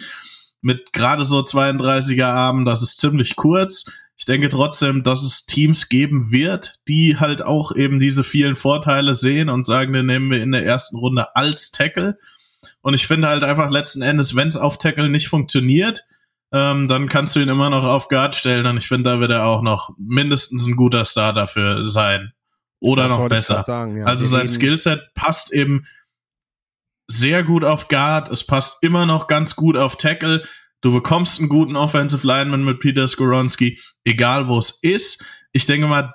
Mit gerade so 32er Armen, das ist ziemlich kurz. Ich denke trotzdem, dass es Teams geben wird, die halt auch eben diese vielen Vorteile sehen und sagen, den nehmen wir in der ersten Runde als Tackle. Und ich finde halt einfach letzten Endes, wenn es auf Tackle nicht funktioniert, ähm, dann kannst du ihn immer noch auf Guard stellen und ich finde, da wird er auch noch mindestens ein guter Star dafür sein. Oder das noch besser. Sagen, ja. Also sein Skillset passt eben sehr gut auf Guard, es passt immer noch ganz gut auf Tackle. Du bekommst einen guten Offensive Lineman mit Peter Skoronski, egal wo es ist. Ich denke mal,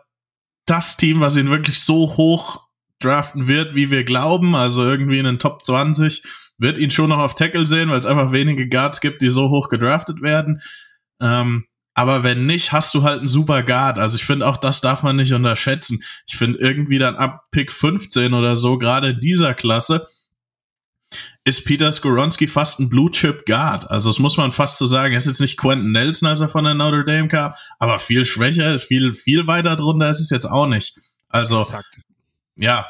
das Team, was ihn wirklich so hoch draften wird, wie wir glauben, also irgendwie in den Top 20, wird ihn schon noch auf Tackle sehen, weil es einfach wenige Guards gibt, die so hoch gedraftet werden. Ähm, aber wenn nicht, hast du halt einen super Guard. Also ich finde auch, das darf man nicht unterschätzen. Ich finde irgendwie dann ab Pick 15 oder so, gerade in dieser Klasse, ist Peter Skoronski fast ein Blue Chip Guard. Also das muss man fast so sagen. Er ist jetzt nicht Quentin Nelson, als er von der Notre Dame kam, aber viel schwächer, viel, viel weiter drunter ist es jetzt auch nicht. Also, Exakt. ja,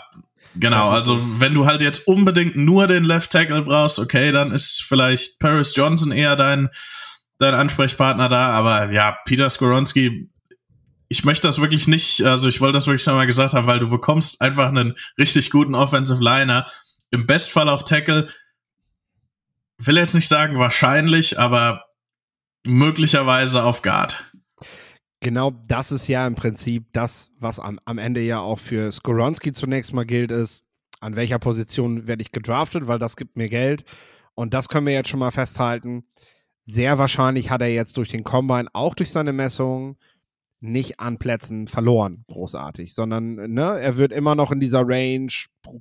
Genau, also wenn du halt jetzt unbedingt nur den Left Tackle brauchst, okay, dann ist vielleicht Paris Johnson eher dein, dein Ansprechpartner da, aber ja, Peter Skoronski, ich möchte das wirklich nicht, also ich wollte das wirklich nochmal gesagt haben, weil du bekommst einfach einen richtig guten Offensive Liner, im Bestfall auf Tackle, will jetzt nicht sagen wahrscheinlich, aber möglicherweise auf Guard. Genau das ist ja im Prinzip das, was am, am Ende ja auch für Skoronski zunächst mal gilt, ist, an welcher Position werde ich gedraftet, weil das gibt mir Geld. Und das können wir jetzt schon mal festhalten. Sehr wahrscheinlich hat er jetzt durch den Combine, auch durch seine Messungen, nicht an Plätzen verloren, großartig, sondern ne, er wird immer noch in dieser Range,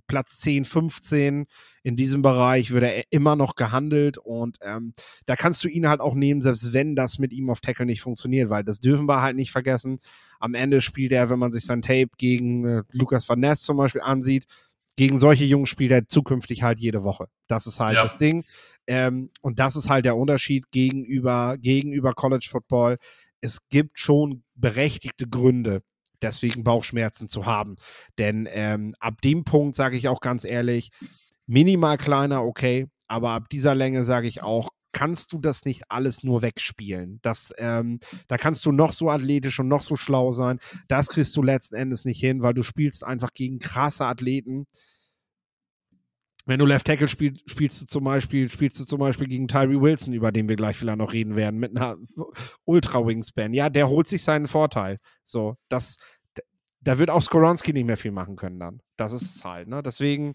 Platz 10, 15, in diesem Bereich wird er immer noch gehandelt und ähm, da kannst du ihn halt auch nehmen, selbst wenn das mit ihm auf Tackle nicht funktioniert, weil das dürfen wir halt nicht vergessen. Am Ende spielt er, wenn man sich sein Tape gegen äh, Lukas Van Ness zum Beispiel ansieht, gegen solche Jungen spielt er zukünftig halt jede Woche. Das ist halt ja. das Ding. Ähm, und das ist halt der Unterschied gegenüber, gegenüber College Football es gibt schon berechtigte Gründe, deswegen Bauchschmerzen zu haben. Denn ähm, ab dem Punkt sage ich auch ganz ehrlich, minimal kleiner, okay, aber ab dieser Länge sage ich auch, kannst du das nicht alles nur wegspielen. Das, ähm, da kannst du noch so athletisch und noch so schlau sein. Das kriegst du letzten Endes nicht hin, weil du spielst einfach gegen krasse Athleten, wenn du Left Tackle spielst, spielst du zum Beispiel, spielst du zum Beispiel gegen Tyree Wilson, über den wir gleich vielleicht noch reden werden, mit einer Ultra Wingspan. Ja, der holt sich seinen Vorteil. So, das, da wird auch Skoronski nicht mehr viel machen können dann. Das ist es halt, ne? Deswegen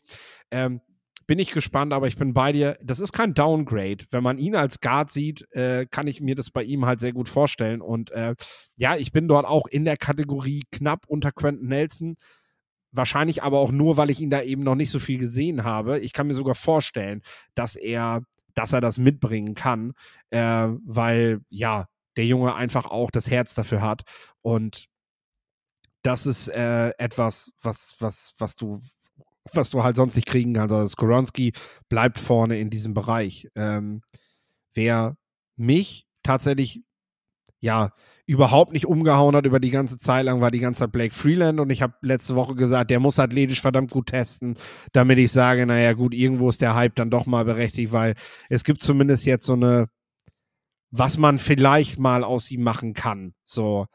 ähm, bin ich gespannt, aber ich bin bei dir. Das ist kein Downgrade. Wenn man ihn als Guard sieht, äh, kann ich mir das bei ihm halt sehr gut vorstellen. Und äh, ja, ich bin dort auch in der Kategorie knapp unter Quentin Nelson. Wahrscheinlich aber auch nur, weil ich ihn da eben noch nicht so viel gesehen habe. Ich kann mir sogar vorstellen, dass er, dass er das mitbringen kann, äh, weil ja, der Junge einfach auch das Herz dafür hat. Und das ist äh, etwas, was, was, was du, was du halt sonst nicht kriegen kannst. Also Skoronski bleibt vorne in diesem Bereich. Ähm, wer mich tatsächlich ja überhaupt nicht umgehauen hat über die ganze Zeit lang, war die ganze Zeit Blake Freeland und ich habe letzte Woche gesagt, der muss athletisch verdammt gut testen, damit ich sage, naja gut, irgendwo ist der Hype dann doch mal berechtigt, weil es gibt zumindest jetzt so eine, was man vielleicht mal aus ihm machen kann. So,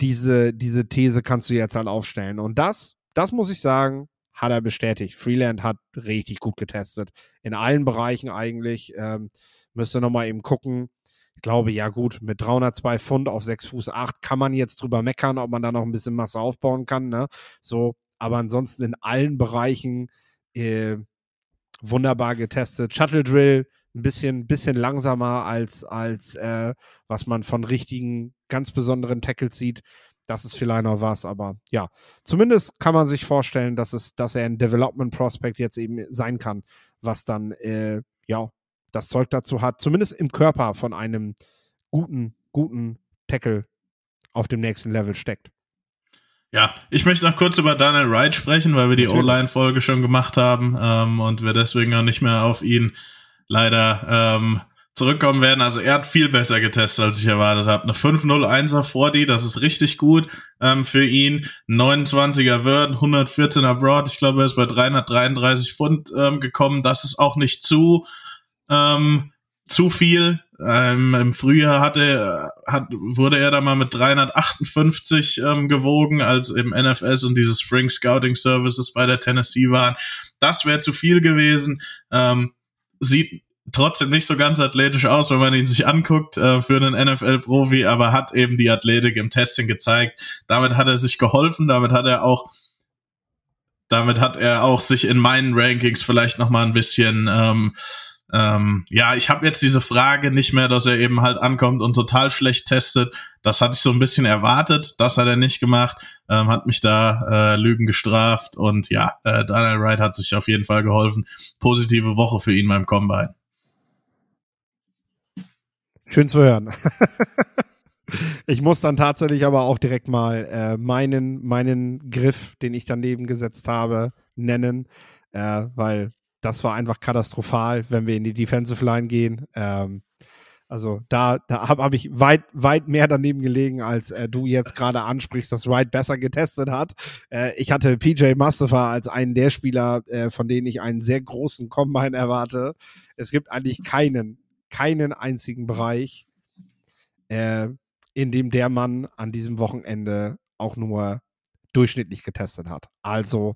diese, diese These kannst du jetzt halt aufstellen. Und das, das muss ich sagen, hat er bestätigt. Freeland hat richtig gut getestet. In allen Bereichen eigentlich. Ähm, müsste nochmal eben gucken glaube, ja gut, mit 302 Pfund auf 6 Fuß 8 kann man jetzt drüber meckern, ob man da noch ein bisschen Masse aufbauen kann. Ne? So, aber ansonsten in allen Bereichen äh, wunderbar getestet. Shuttle Drill ein bisschen, bisschen langsamer als, als äh, was man von richtigen, ganz besonderen Tackles sieht. Das ist vielleicht noch was, aber ja, zumindest kann man sich vorstellen, dass es, dass er ein Development Prospect jetzt eben sein kann, was dann äh, ja das Zeug dazu hat, zumindest im Körper von einem guten, guten Tackle auf dem nächsten Level steckt. Ja, ich möchte noch kurz über Daniel Wright sprechen, weil wir die O-Line-Folge schon gemacht haben ähm, und wir deswegen auch nicht mehr auf ihn leider ähm, zurückkommen werden. Also er hat viel besser getestet, als ich erwartet habe. Eine 5-0-1er vor die, das ist richtig gut ähm, für ihn. 29er Word, 114er Broad. Ich glaube, er ist bei 333 Pfund ähm, gekommen. Das ist auch nicht zu ähm, zu viel. Ähm, Im Frühjahr hatte, hat, wurde er da mal mit 358 ähm, gewogen, als im NFS und diese Spring Scouting Services bei der Tennessee waren. Das wäre zu viel gewesen. Ähm, sieht trotzdem nicht so ganz athletisch aus, wenn man ihn sich anguckt äh, für einen NFL-Profi, aber hat eben die Athletik im Testing gezeigt. Damit hat er sich geholfen, damit hat er auch damit hat er auch sich in meinen Rankings vielleicht noch mal ein bisschen ähm, ähm, ja, ich habe jetzt diese Frage nicht mehr, dass er eben halt ankommt und total schlecht testet. Das hatte ich so ein bisschen erwartet. Das hat er nicht gemacht. Ähm, hat mich da äh, Lügen gestraft. Und ja, äh, Daniel Wright hat sich auf jeden Fall geholfen. Positive Woche für ihn beim Combine. Schön zu hören. Ich muss dann tatsächlich aber auch direkt mal äh, meinen, meinen Griff, den ich daneben gesetzt habe, nennen, äh, weil das war einfach katastrophal, wenn wir in die Defensive Line gehen. Ähm, also da, da habe hab ich weit, weit mehr daneben gelegen, als äh, du jetzt gerade ansprichst, dass Wright besser getestet hat. Äh, ich hatte PJ Mustafa als einen der Spieler, äh, von denen ich einen sehr großen Combine erwarte. Es gibt eigentlich keinen, keinen einzigen Bereich, äh, in dem der Mann an diesem Wochenende auch nur durchschnittlich getestet hat. Also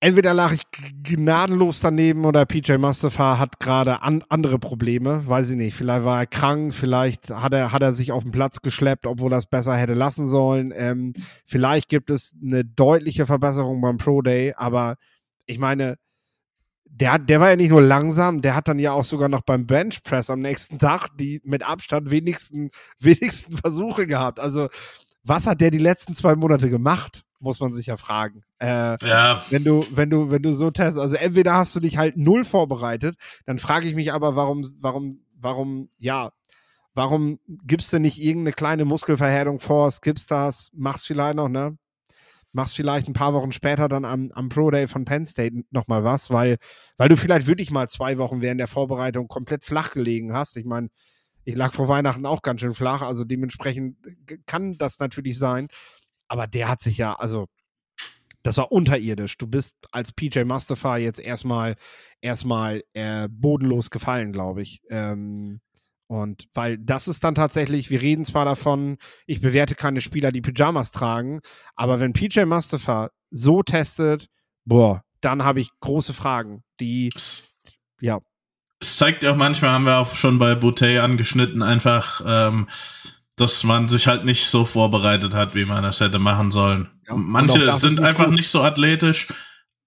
entweder lag ich gnadenlos daneben oder PJ Mustafa hat gerade an, andere Probleme, weiß ich nicht. Vielleicht war er krank, vielleicht hat er, hat er sich auf den Platz geschleppt, obwohl er es besser hätte lassen sollen. Ähm, vielleicht gibt es eine deutliche Verbesserung beim Pro Day, aber ich meine, der, der war ja nicht nur langsam, der hat dann ja auch sogar noch beim Bench Press am nächsten Tag die mit Abstand wenigsten, wenigsten Versuche gehabt. Also, was hat der die letzten zwei Monate gemacht? muss man sich ja fragen. Äh, ja. Wenn du, wenn du, wenn du so testest, also entweder hast du dich halt null vorbereitet, dann frage ich mich aber, warum, warum, warum, ja, warum gibst du nicht irgendeine kleine Muskelverhärtung vor, skippst das, machst vielleicht noch, ne? Machst vielleicht ein paar Wochen später dann am, am Pro Day von Penn State nochmal was, weil, weil du vielleicht wirklich mal zwei Wochen während der Vorbereitung komplett flach gelegen hast. Ich meine, ich lag vor Weihnachten auch ganz schön flach, also dementsprechend kann das natürlich sein aber der hat sich ja, also das war unterirdisch. Du bist als PJ Mustafa jetzt erstmal erstmal äh, bodenlos gefallen, glaube ich. Ähm, und weil das ist dann tatsächlich, wir reden zwar davon, ich bewerte keine Spieler, die Pyjamas tragen, aber wenn PJ Mustafa so testet, boah, dann habe ich große Fragen, die, ja. Es zeigt ja auch manchmal, haben wir auch schon bei Boutet angeschnitten, einfach, ähm, dass man sich halt nicht so vorbereitet hat, wie man das hätte machen sollen. Ja, Manche sind einfach gut. nicht so athletisch,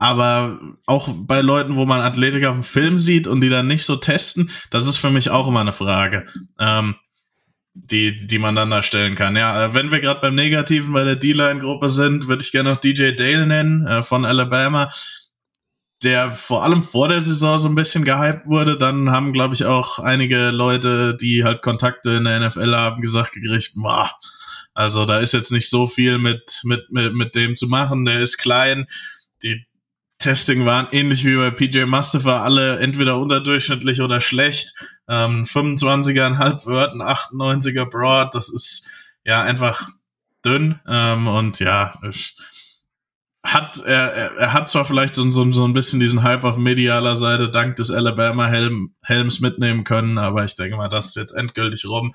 aber auch bei Leuten, wo man Athletik auf dem Film sieht und die dann nicht so testen, das ist für mich auch immer eine Frage, ähm, die, die man dann da stellen kann. Ja, äh, wenn wir gerade beim Negativen bei der D-Line-Gruppe sind, würde ich gerne noch DJ Dale nennen äh, von Alabama der vor allem vor der Saison so ein bisschen gehypt wurde. Dann haben, glaube ich, auch einige Leute, die halt Kontakte in der NFL haben, gesagt gekriegt, boah, also da ist jetzt nicht so viel mit, mit, mit, mit dem zu machen. Der ist klein. Die Testing waren ähnlich wie bei PJ Mustafa alle entweder unterdurchschnittlich oder schlecht. Ähm, 25er ein Halbword, ein 98er Broad, das ist ja einfach dünn. Ähm, und ja, ich, hat er, er, hat zwar vielleicht so, so, so ein bisschen diesen Hype auf medialer Seite dank des Alabama Helm, Helms mitnehmen können, aber ich denke mal, das ist jetzt endgültig rum.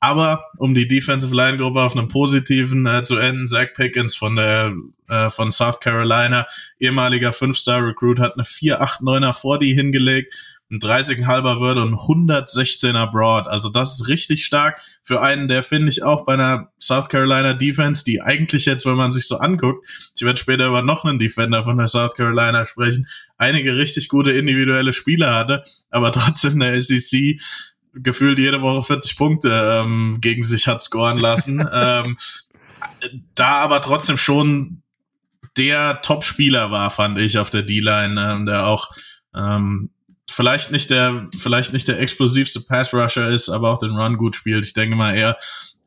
Aber um die Defensive Line Gruppe auf einem positiven äh, zu enden, Zach Pickens von der äh, von South Carolina, ehemaliger 5-Star Recruit, hat eine 4-8-9er 40 hingelegt ein 30,5er Würde und 116er Broad. Also das ist richtig stark für einen, der finde ich auch bei einer South Carolina Defense, die eigentlich jetzt, wenn man sich so anguckt, ich werde später über noch einen Defender von der South Carolina sprechen, einige richtig gute individuelle Spieler hatte, aber trotzdem der SEC gefühlt jede Woche 40 Punkte ähm, gegen sich hat scoren lassen. ähm, da aber trotzdem schon der Top-Spieler war, fand ich, auf der D-Line, ähm, der auch ähm, vielleicht nicht der, vielleicht nicht der explosivste Pass Rusher ist, aber auch den Run gut spielt. Ich denke mal, er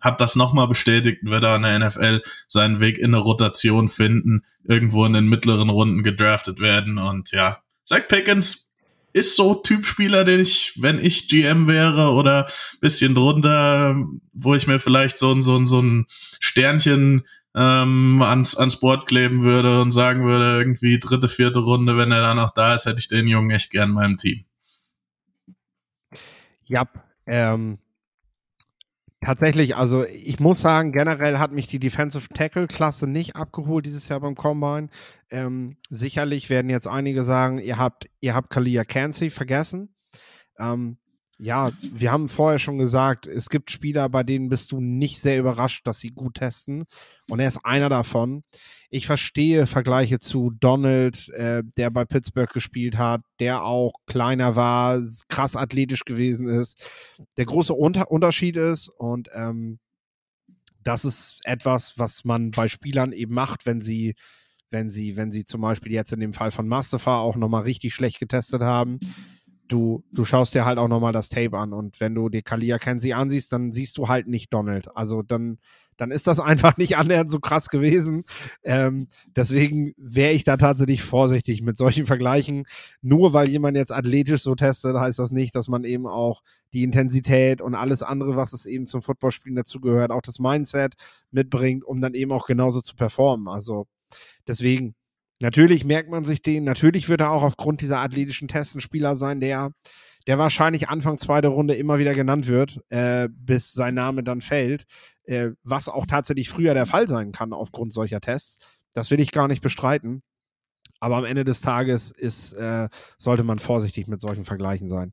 hat das nochmal bestätigt, wird er in der NFL seinen Weg in eine Rotation finden, irgendwo in den mittleren Runden gedraftet werden und ja, Zach Pickens ist so Typspieler, den ich, wenn ich GM wäre oder bisschen drunter, wo ich mir vielleicht so, ein so, ein so ein Sternchen ähm, ans, ans Board kleben würde und sagen würde, irgendwie dritte, vierte Runde, wenn er dann noch da ist, hätte ich den Jungen echt gern in meinem Team. Ja, ähm, tatsächlich, also ich muss sagen, generell hat mich die Defensive Tackle-Klasse nicht abgeholt dieses Jahr beim Combine. Ähm, sicherlich werden jetzt einige sagen, ihr habt, ihr habt Kalia Cansey vergessen. Ähm, ja, wir haben vorher schon gesagt, es gibt Spieler, bei denen bist du nicht sehr überrascht, dass sie gut testen. Und er ist einer davon. Ich verstehe Vergleiche zu Donald, äh, der bei Pittsburgh gespielt hat, der auch kleiner war, krass athletisch gewesen ist. Der große Unter Unterschied ist, und ähm, das ist etwas, was man bei Spielern eben macht, wenn sie, wenn sie, wenn sie zum Beispiel jetzt in dem Fall von Mustafa auch nochmal richtig schlecht getestet haben du, du schaust dir halt auch nochmal das Tape an und wenn du dir Kalia Kenzie ansiehst, dann siehst du halt nicht Donald. Also dann, dann ist das einfach nicht annähernd so krass gewesen. Ähm, deswegen wäre ich da tatsächlich vorsichtig mit solchen Vergleichen. Nur weil jemand jetzt athletisch so testet, heißt das nicht, dass man eben auch die Intensität und alles andere, was es eben zum Footballspielen dazugehört, auch das Mindset mitbringt, um dann eben auch genauso zu performen. Also deswegen Natürlich merkt man sich den, natürlich wird er auch aufgrund dieser athletischen Tests ein Spieler sein, der, der wahrscheinlich Anfang zweiter Runde immer wieder genannt wird, äh, bis sein Name dann fällt, äh, was auch tatsächlich früher der Fall sein kann aufgrund solcher Tests. Das will ich gar nicht bestreiten. Aber am Ende des Tages ist, äh, sollte man vorsichtig mit solchen Vergleichen sein.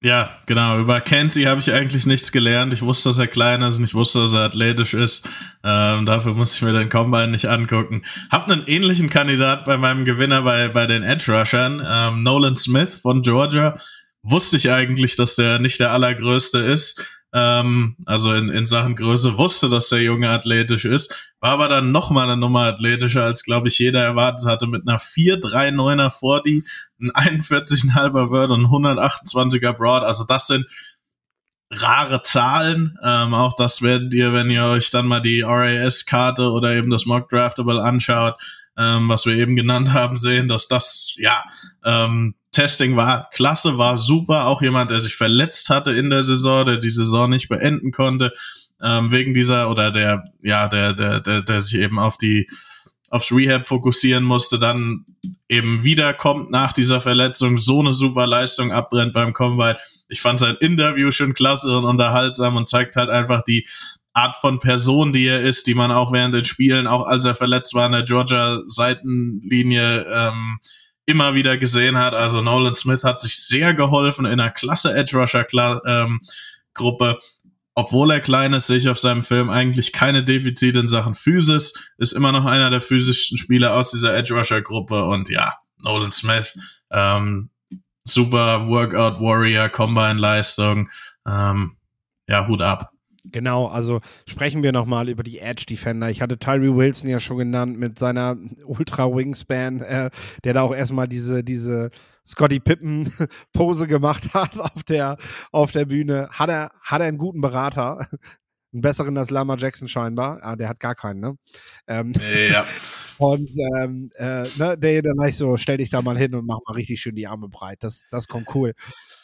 Ja, genau. Über Kenzie habe ich eigentlich nichts gelernt. Ich wusste, dass er klein ist und ich wusste, dass er athletisch ist. Ähm, dafür muss ich mir den Combine nicht angucken. Hab einen ähnlichen Kandidat bei meinem Gewinner bei, bei den Edge Rushern. Ähm, Nolan Smith von Georgia. Wusste ich eigentlich, dass der nicht der allergrößte ist ähm, also in, in Sachen Größe, wusste, dass der Junge athletisch ist, war aber dann noch mal eine Nummer athletischer, als glaube ich jeder erwartet hatte, mit einer 4-3-9er 40, ein 41,5er Word und 128er Broad. Also das sind rare Zahlen. Ähm, auch das werdet ihr, wenn ihr euch dann mal die RAS-Karte oder eben das Mock Draftable anschaut, ähm, was wir eben genannt haben, sehen, dass das ja ähm, Testing war klasse, war super. Auch jemand, der sich verletzt hatte in der Saison, der die Saison nicht beenden konnte, ähm, wegen dieser oder der, ja, der, der, der, der sich eben auf die aufs Rehab fokussieren musste, dann eben wiederkommt nach dieser Verletzung, so eine super Leistung abbrennt beim Combine. Ich fand sein Interview schon klasse und unterhaltsam und zeigt halt einfach die Art von Person, die er ist, die man auch während den Spielen, auch als er verletzt war in der Georgia Seitenlinie, ähm, immer wieder gesehen hat. Also Nolan Smith hat sich sehr geholfen in einer klasse Edge Rusher ähm, Gruppe. Obwohl er klein ist, sehe ich auf seinem Film eigentlich keine Defizite in Sachen Physis. Ist immer noch einer der physischsten Spieler aus dieser Edge Rusher Gruppe. Und ja, Nolan Smith, ähm, super Workout Warrior, Combine Leistung. Ähm, ja, Hut ab. Genau, also sprechen wir nochmal über die Edge Defender. Ich hatte Tyree Wilson ja schon genannt mit seiner Ultra Wingspan, äh, der da auch erstmal diese, diese Scotty Pippen Pose gemacht hat auf der, auf der Bühne. Hat er, hat er einen guten Berater. Einen besseren als Lama Jackson scheinbar. Ah, der hat gar keinen, ne? Ähm, ja. Und ähm, äh, ne, der dann gleich so, stell dich da mal hin und mach mal richtig schön die Arme breit. Das, das kommt cool.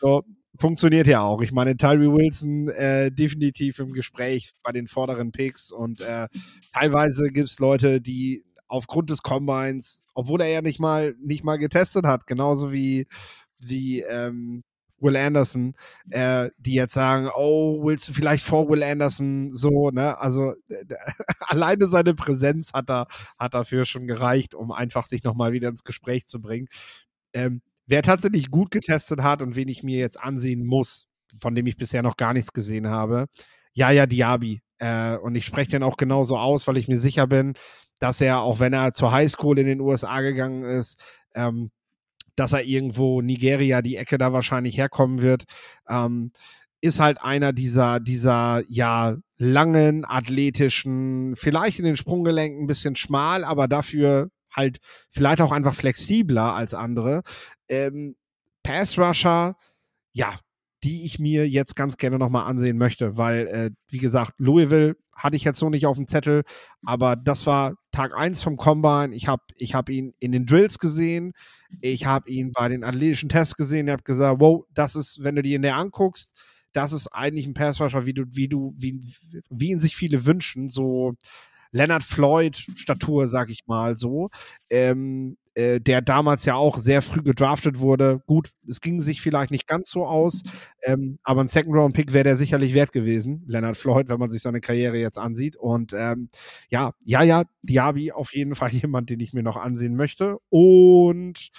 So, funktioniert ja auch. Ich meine, Tyree Wilson äh, definitiv im Gespräch bei den vorderen Picks und äh, teilweise gibt es Leute, die aufgrund des Combines, obwohl er ja nicht mal nicht mal getestet hat, genauso wie wie ähm, Will Anderson, äh, die jetzt sagen, oh, willst du vielleicht vor Will Anderson so, ne? Also alleine seine Präsenz hat er hat dafür schon gereicht, um einfach sich nochmal wieder ins Gespräch zu bringen. Ähm, Wer tatsächlich gut getestet hat und wen ich mir jetzt ansehen muss, von dem ich bisher noch gar nichts gesehen habe, Yaya Diaby. Äh, und ich spreche den auch genauso aus, weil ich mir sicher bin, dass er, auch wenn er zur Highschool in den USA gegangen ist, ähm, dass er irgendwo Nigeria, die Ecke da wahrscheinlich herkommen wird, ähm, ist halt einer dieser, dieser, ja, langen, athletischen, vielleicht in den Sprunggelenken ein bisschen schmal, aber dafür halt vielleicht auch einfach flexibler als andere. Ähm, Pass Rusher, ja, die ich mir jetzt ganz gerne nochmal ansehen möchte, weil, äh, wie gesagt, Louisville hatte ich jetzt so nicht auf dem Zettel, aber das war Tag 1 vom Combine. Ich habe ich hab ihn in den Drills gesehen, ich habe ihn bei den athletischen Tests gesehen, ich habe gesagt, wow, das ist, wenn du die in der anguckst, das ist eigentlich ein Passrusher, wie du, wie du, wie, wie ihn sich viele wünschen, so Leonard Floyd Statur, sag ich mal so. Ähm, äh, der damals ja auch sehr früh gedraftet wurde. Gut, es ging sich vielleicht nicht ganz so aus, ähm, aber ein Second-Round-Pick wäre der sicherlich wert gewesen, Leonard Floyd, wenn man sich seine Karriere jetzt ansieht. Und ähm, ja, ja, ja, Diaby auf jeden Fall jemand, den ich mir noch ansehen möchte. Und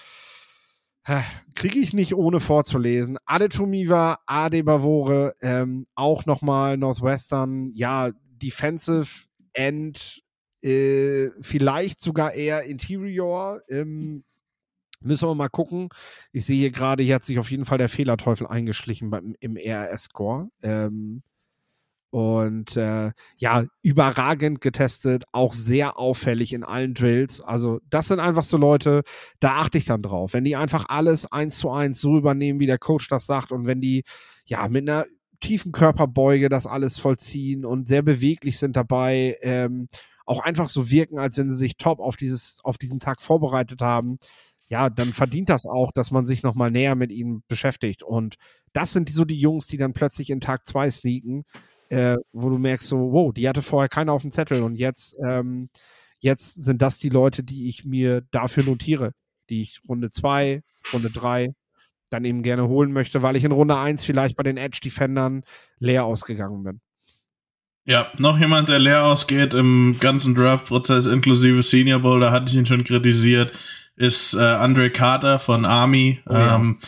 äh, kriege ich nicht ohne vorzulesen. Ade Tumiva, Ade Bavore, ähm, auch nochmal Northwestern, ja, Defensive End äh, vielleicht sogar eher Interior. Ähm, müssen wir mal gucken. Ich sehe hier gerade, hier hat sich auf jeden Fall der Fehlerteufel eingeschlichen beim, im RS-Score. Ähm, und äh, ja, überragend getestet, auch sehr auffällig in allen Drills. Also, das sind einfach so Leute, da achte ich dann drauf. Wenn die einfach alles eins zu eins so übernehmen, wie der Coach das sagt, und wenn die ja mit einer tiefen Körperbeuge das alles vollziehen und sehr beweglich sind dabei, ähm, auch einfach so wirken, als wenn sie sich top auf dieses, auf diesen Tag vorbereitet haben, ja, dann verdient das auch, dass man sich nochmal näher mit ihnen beschäftigt. Und das sind so die Jungs, die dann plötzlich in Tag 2 sneaken, äh, wo du merkst, so, wow, die hatte vorher keiner auf dem Zettel und jetzt, ähm, jetzt sind das die Leute, die ich mir dafür notiere, die ich Runde 2, Runde 3 dann eben gerne holen möchte, weil ich in Runde 1 vielleicht bei den Edge Defendern leer ausgegangen bin. Ja, noch jemand, der leer ausgeht im ganzen Draft-Prozess inklusive Senior Bowl, da hatte ich ihn schon kritisiert, ist äh, Andre Carter von Army. Oh, ja. ähm,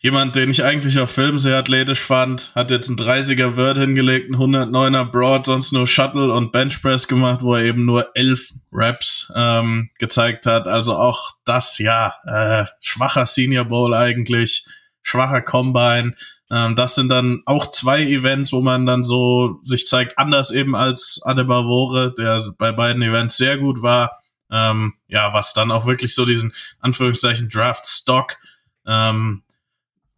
jemand, den ich eigentlich auf Film sehr athletisch fand, hat jetzt ein 30er Word hingelegt, ein 109er Broad, sonst nur Shuttle und Benchpress gemacht, wo er eben nur elf Reps ähm, gezeigt hat. Also auch das, ja, äh, schwacher Senior Bowl eigentlich, schwacher Combine. Ähm, das sind dann auch zwei Events, wo man dann so sich zeigt, anders eben als Adebavore, der bei beiden Events sehr gut war. Ähm, ja, was dann auch wirklich so diesen Anführungszeichen Draft Stock ähm,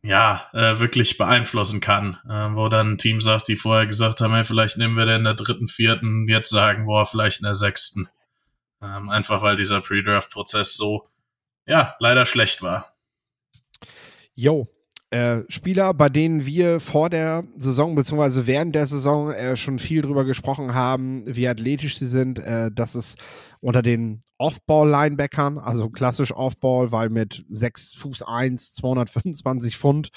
ja, äh, wirklich beeinflussen kann. Äh, wo dann ein Team sagt, die vorher gesagt haben, hey, vielleicht nehmen wir den in der dritten, vierten, jetzt sagen, boah, vielleicht in der sechsten. Ähm, einfach weil dieser Pre-Draft-Prozess so, ja, leider schlecht war. Jo, äh, Spieler, bei denen wir vor der Saison bzw. während der Saison äh, schon viel drüber gesprochen haben, wie athletisch sie sind. Äh, das ist unter den Off-Ball-Linebackern, also klassisch Off-Ball, weil mit 6 Fuß 1, 225 Pfund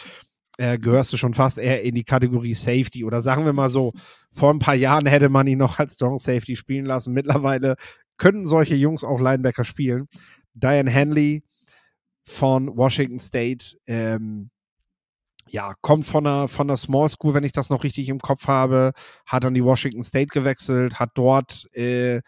äh, gehörst du schon fast eher in die Kategorie Safety. Oder sagen wir mal so, vor ein paar Jahren hätte man ihn noch als Strong Safety spielen lassen. Mittlerweile können solche Jungs auch Linebacker spielen. Diane Hanley von Washington State, ähm, ja, kommt von einer, von einer Small School, wenn ich das noch richtig im Kopf habe, hat an die Washington State gewechselt, hat dort äh,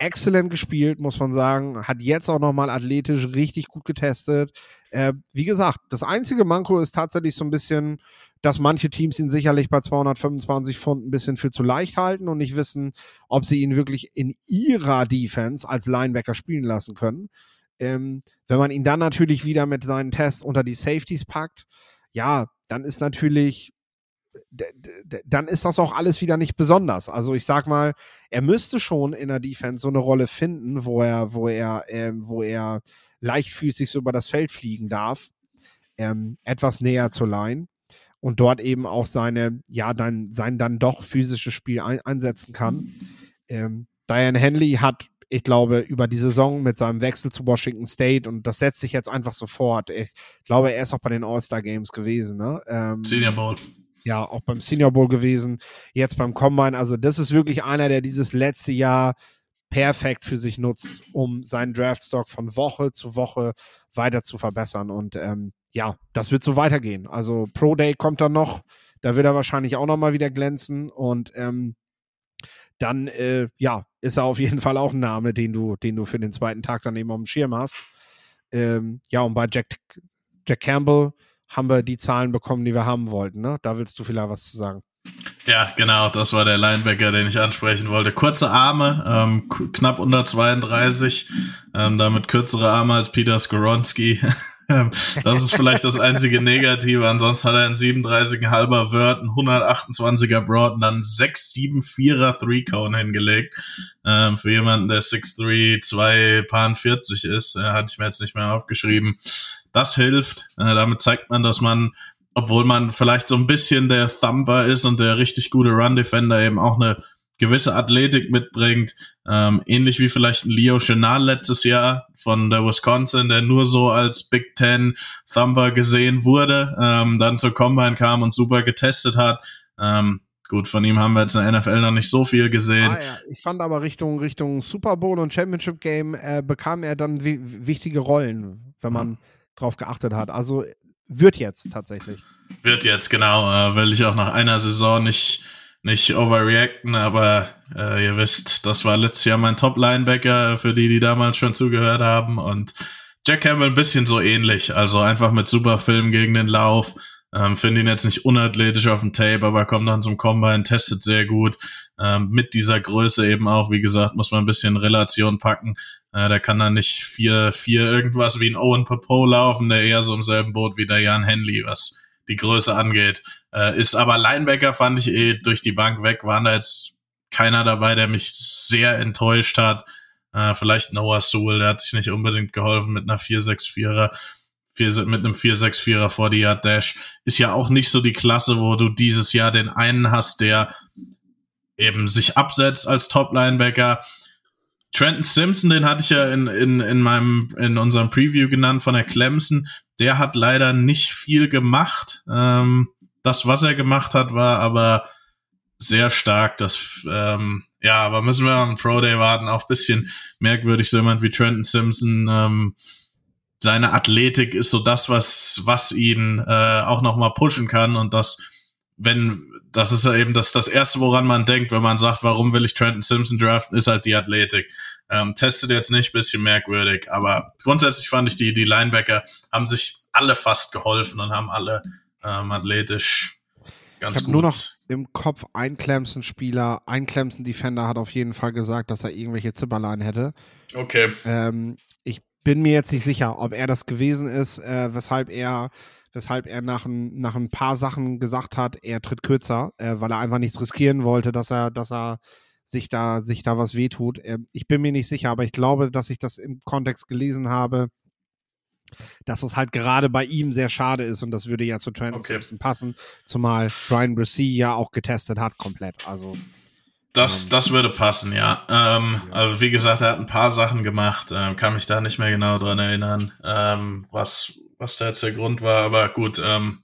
exzellent gespielt, muss man sagen, hat jetzt auch nochmal athletisch richtig gut getestet. Äh, wie gesagt, das einzige Manko ist tatsächlich so ein bisschen, dass manche Teams ihn sicherlich bei 225 Pfund ein bisschen für zu leicht halten und nicht wissen, ob sie ihn wirklich in ihrer Defense als Linebacker spielen lassen können. Ähm, wenn man ihn dann natürlich wieder mit seinen Tests unter die Safeties packt, ja, dann ist natürlich, dann ist das auch alles wieder nicht besonders. Also ich sag mal, er müsste schon in der Defense so eine Rolle finden, wo er, wo er, äh, wo er leichtfüßig so über das Feld fliegen darf, ähm, etwas näher zur Line und dort eben auch seine, ja, dann, sein dann doch physisches Spiel ein, einsetzen kann. Ähm, Diane Henley hat ich glaube, über die Saison mit seinem Wechsel zu Washington State und das setzt sich jetzt einfach so fort. Ich glaube, er ist auch bei den All-Star Games gewesen, ne? Ähm, Senior Bowl. Ja, auch beim Senior Bowl gewesen, jetzt beim Combine. Also, das ist wirklich einer, der dieses letzte Jahr perfekt für sich nutzt, um seinen Draftstock von Woche zu Woche weiter zu verbessern. Und ähm, ja, das wird so weitergehen. Also Pro Day kommt dann noch, da wird er wahrscheinlich auch nochmal wieder glänzen. Und ähm, dann äh, ja, ist er auf jeden Fall auch ein Name, den du, den du für den zweiten Tag dann eben auf dem Schirm hast. Ähm, ja, und bei Jack, Jack Campbell haben wir die Zahlen bekommen, die wir haben wollten. Ne? Da willst du vielleicht was zu sagen. Ja, genau, das war der Linebacker, den ich ansprechen wollte. Kurze Arme, ähm, knapp unter 32, ähm, damit kürzere Arme als Peter Skoronski. Das ist vielleicht das einzige Negative. Ansonsten hat er einen 37,5er Word, einen 128er Broad und dann 6,74er Three-Cone hingelegt. Ähm, für jemanden, der 6'3, 2 Paar 40 ist, äh, hatte ich mir jetzt nicht mehr aufgeschrieben. Das hilft. Äh, damit zeigt man, dass man obwohl man vielleicht so ein bisschen der Thumper ist und der richtig gute Run-Defender eben auch eine gewisse Athletik mitbringt, ähm, ähnlich wie vielleicht ein Leo Chenal letztes Jahr von der Wisconsin, der nur so als Big Ten Thumper gesehen wurde, ähm, dann zur Combine kam und super getestet hat. Ähm, gut, von ihm haben wir jetzt in der NFL noch nicht so viel gesehen. Ah, ja. Ich fand aber Richtung, Richtung Super Bowl und Championship Game äh, bekam er dann wichtige Rollen, wenn man mhm. drauf geachtet hat. Also wird jetzt tatsächlich. Wird jetzt, genau. Äh, will ich auch nach einer Saison nicht nicht overreacten, aber äh, ihr wisst, das war letztes Jahr mein Top-Linebacker, für die, die damals schon zugehört haben. Und Jack Campbell ein bisschen so ähnlich, also einfach mit super Film gegen den Lauf. Ähm, Finde ihn jetzt nicht unathletisch auf dem Tape, aber kommt dann zum Combine, testet sehr gut. Ähm, mit dieser Größe eben auch, wie gesagt, muss man ein bisschen Relation packen. Äh, der kann dann nicht vier, vier irgendwas wie ein Owen Popo laufen, der eher so im selben Boot wie der Jan Henley, was die Größe angeht. Äh, ist aber Linebacker fand ich eh durch die Bank weg, waren da jetzt keiner dabei, der mich sehr enttäuscht hat. Äh, vielleicht Noah Sewell, der hat sich nicht unbedingt geholfen mit einer 4-6-4er. mit einem 4-6-4er 40 Yard Dash ist ja auch nicht so die Klasse, wo du dieses Jahr den einen hast, der eben sich absetzt als Top Linebacker. Trenton Simpson, den hatte ich ja in, in, in meinem, in unserem Preview genannt von der Clemson. Der hat leider nicht viel gemacht. Ähm, das, was er gemacht hat, war aber sehr stark. Das, ähm, ja, aber müssen wir am Pro Day warten. Auch bisschen merkwürdig, so jemand wie Trenton Simpson. Ähm, seine Athletik ist so das, was, was ihn äh, auch nochmal pushen kann. Und das, wenn, das ist ja eben das, das Erste, woran man denkt, wenn man sagt, warum will ich Trenton Simpson draften, ist halt die Athletik. Ähm, testet jetzt nicht, bisschen merkwürdig, aber grundsätzlich fand ich, die, die Linebacker haben sich alle fast geholfen und haben alle ähm, athletisch ganz ich gut. nur noch im Kopf ein Clemson-Spieler, ein Clemson-Defender hat auf jeden Fall gesagt, dass er irgendwelche Zipperlein hätte. Okay. Ähm, ich bin mir jetzt nicht sicher, ob er das gewesen ist, äh, weshalb er weshalb er nach ein, nach ein paar Sachen gesagt hat, er tritt kürzer, äh, weil er einfach nichts riskieren wollte, dass er, dass er sich da, sich da was wehtut. Äh, ich bin mir nicht sicher, aber ich glaube, dass ich das im Kontext gelesen habe, dass es halt gerade bei ihm sehr schade ist und das würde ja zu Trent okay. Simpson passen, zumal Brian Brissy ja auch getestet hat komplett. Also das, ähm, das würde passen, ja. Ähm, ja. Aber wie gesagt, er hat ein paar Sachen gemacht, ähm, kann mich da nicht mehr genau dran erinnern, ähm, was, was da jetzt der Grund war. Aber gut, ähm,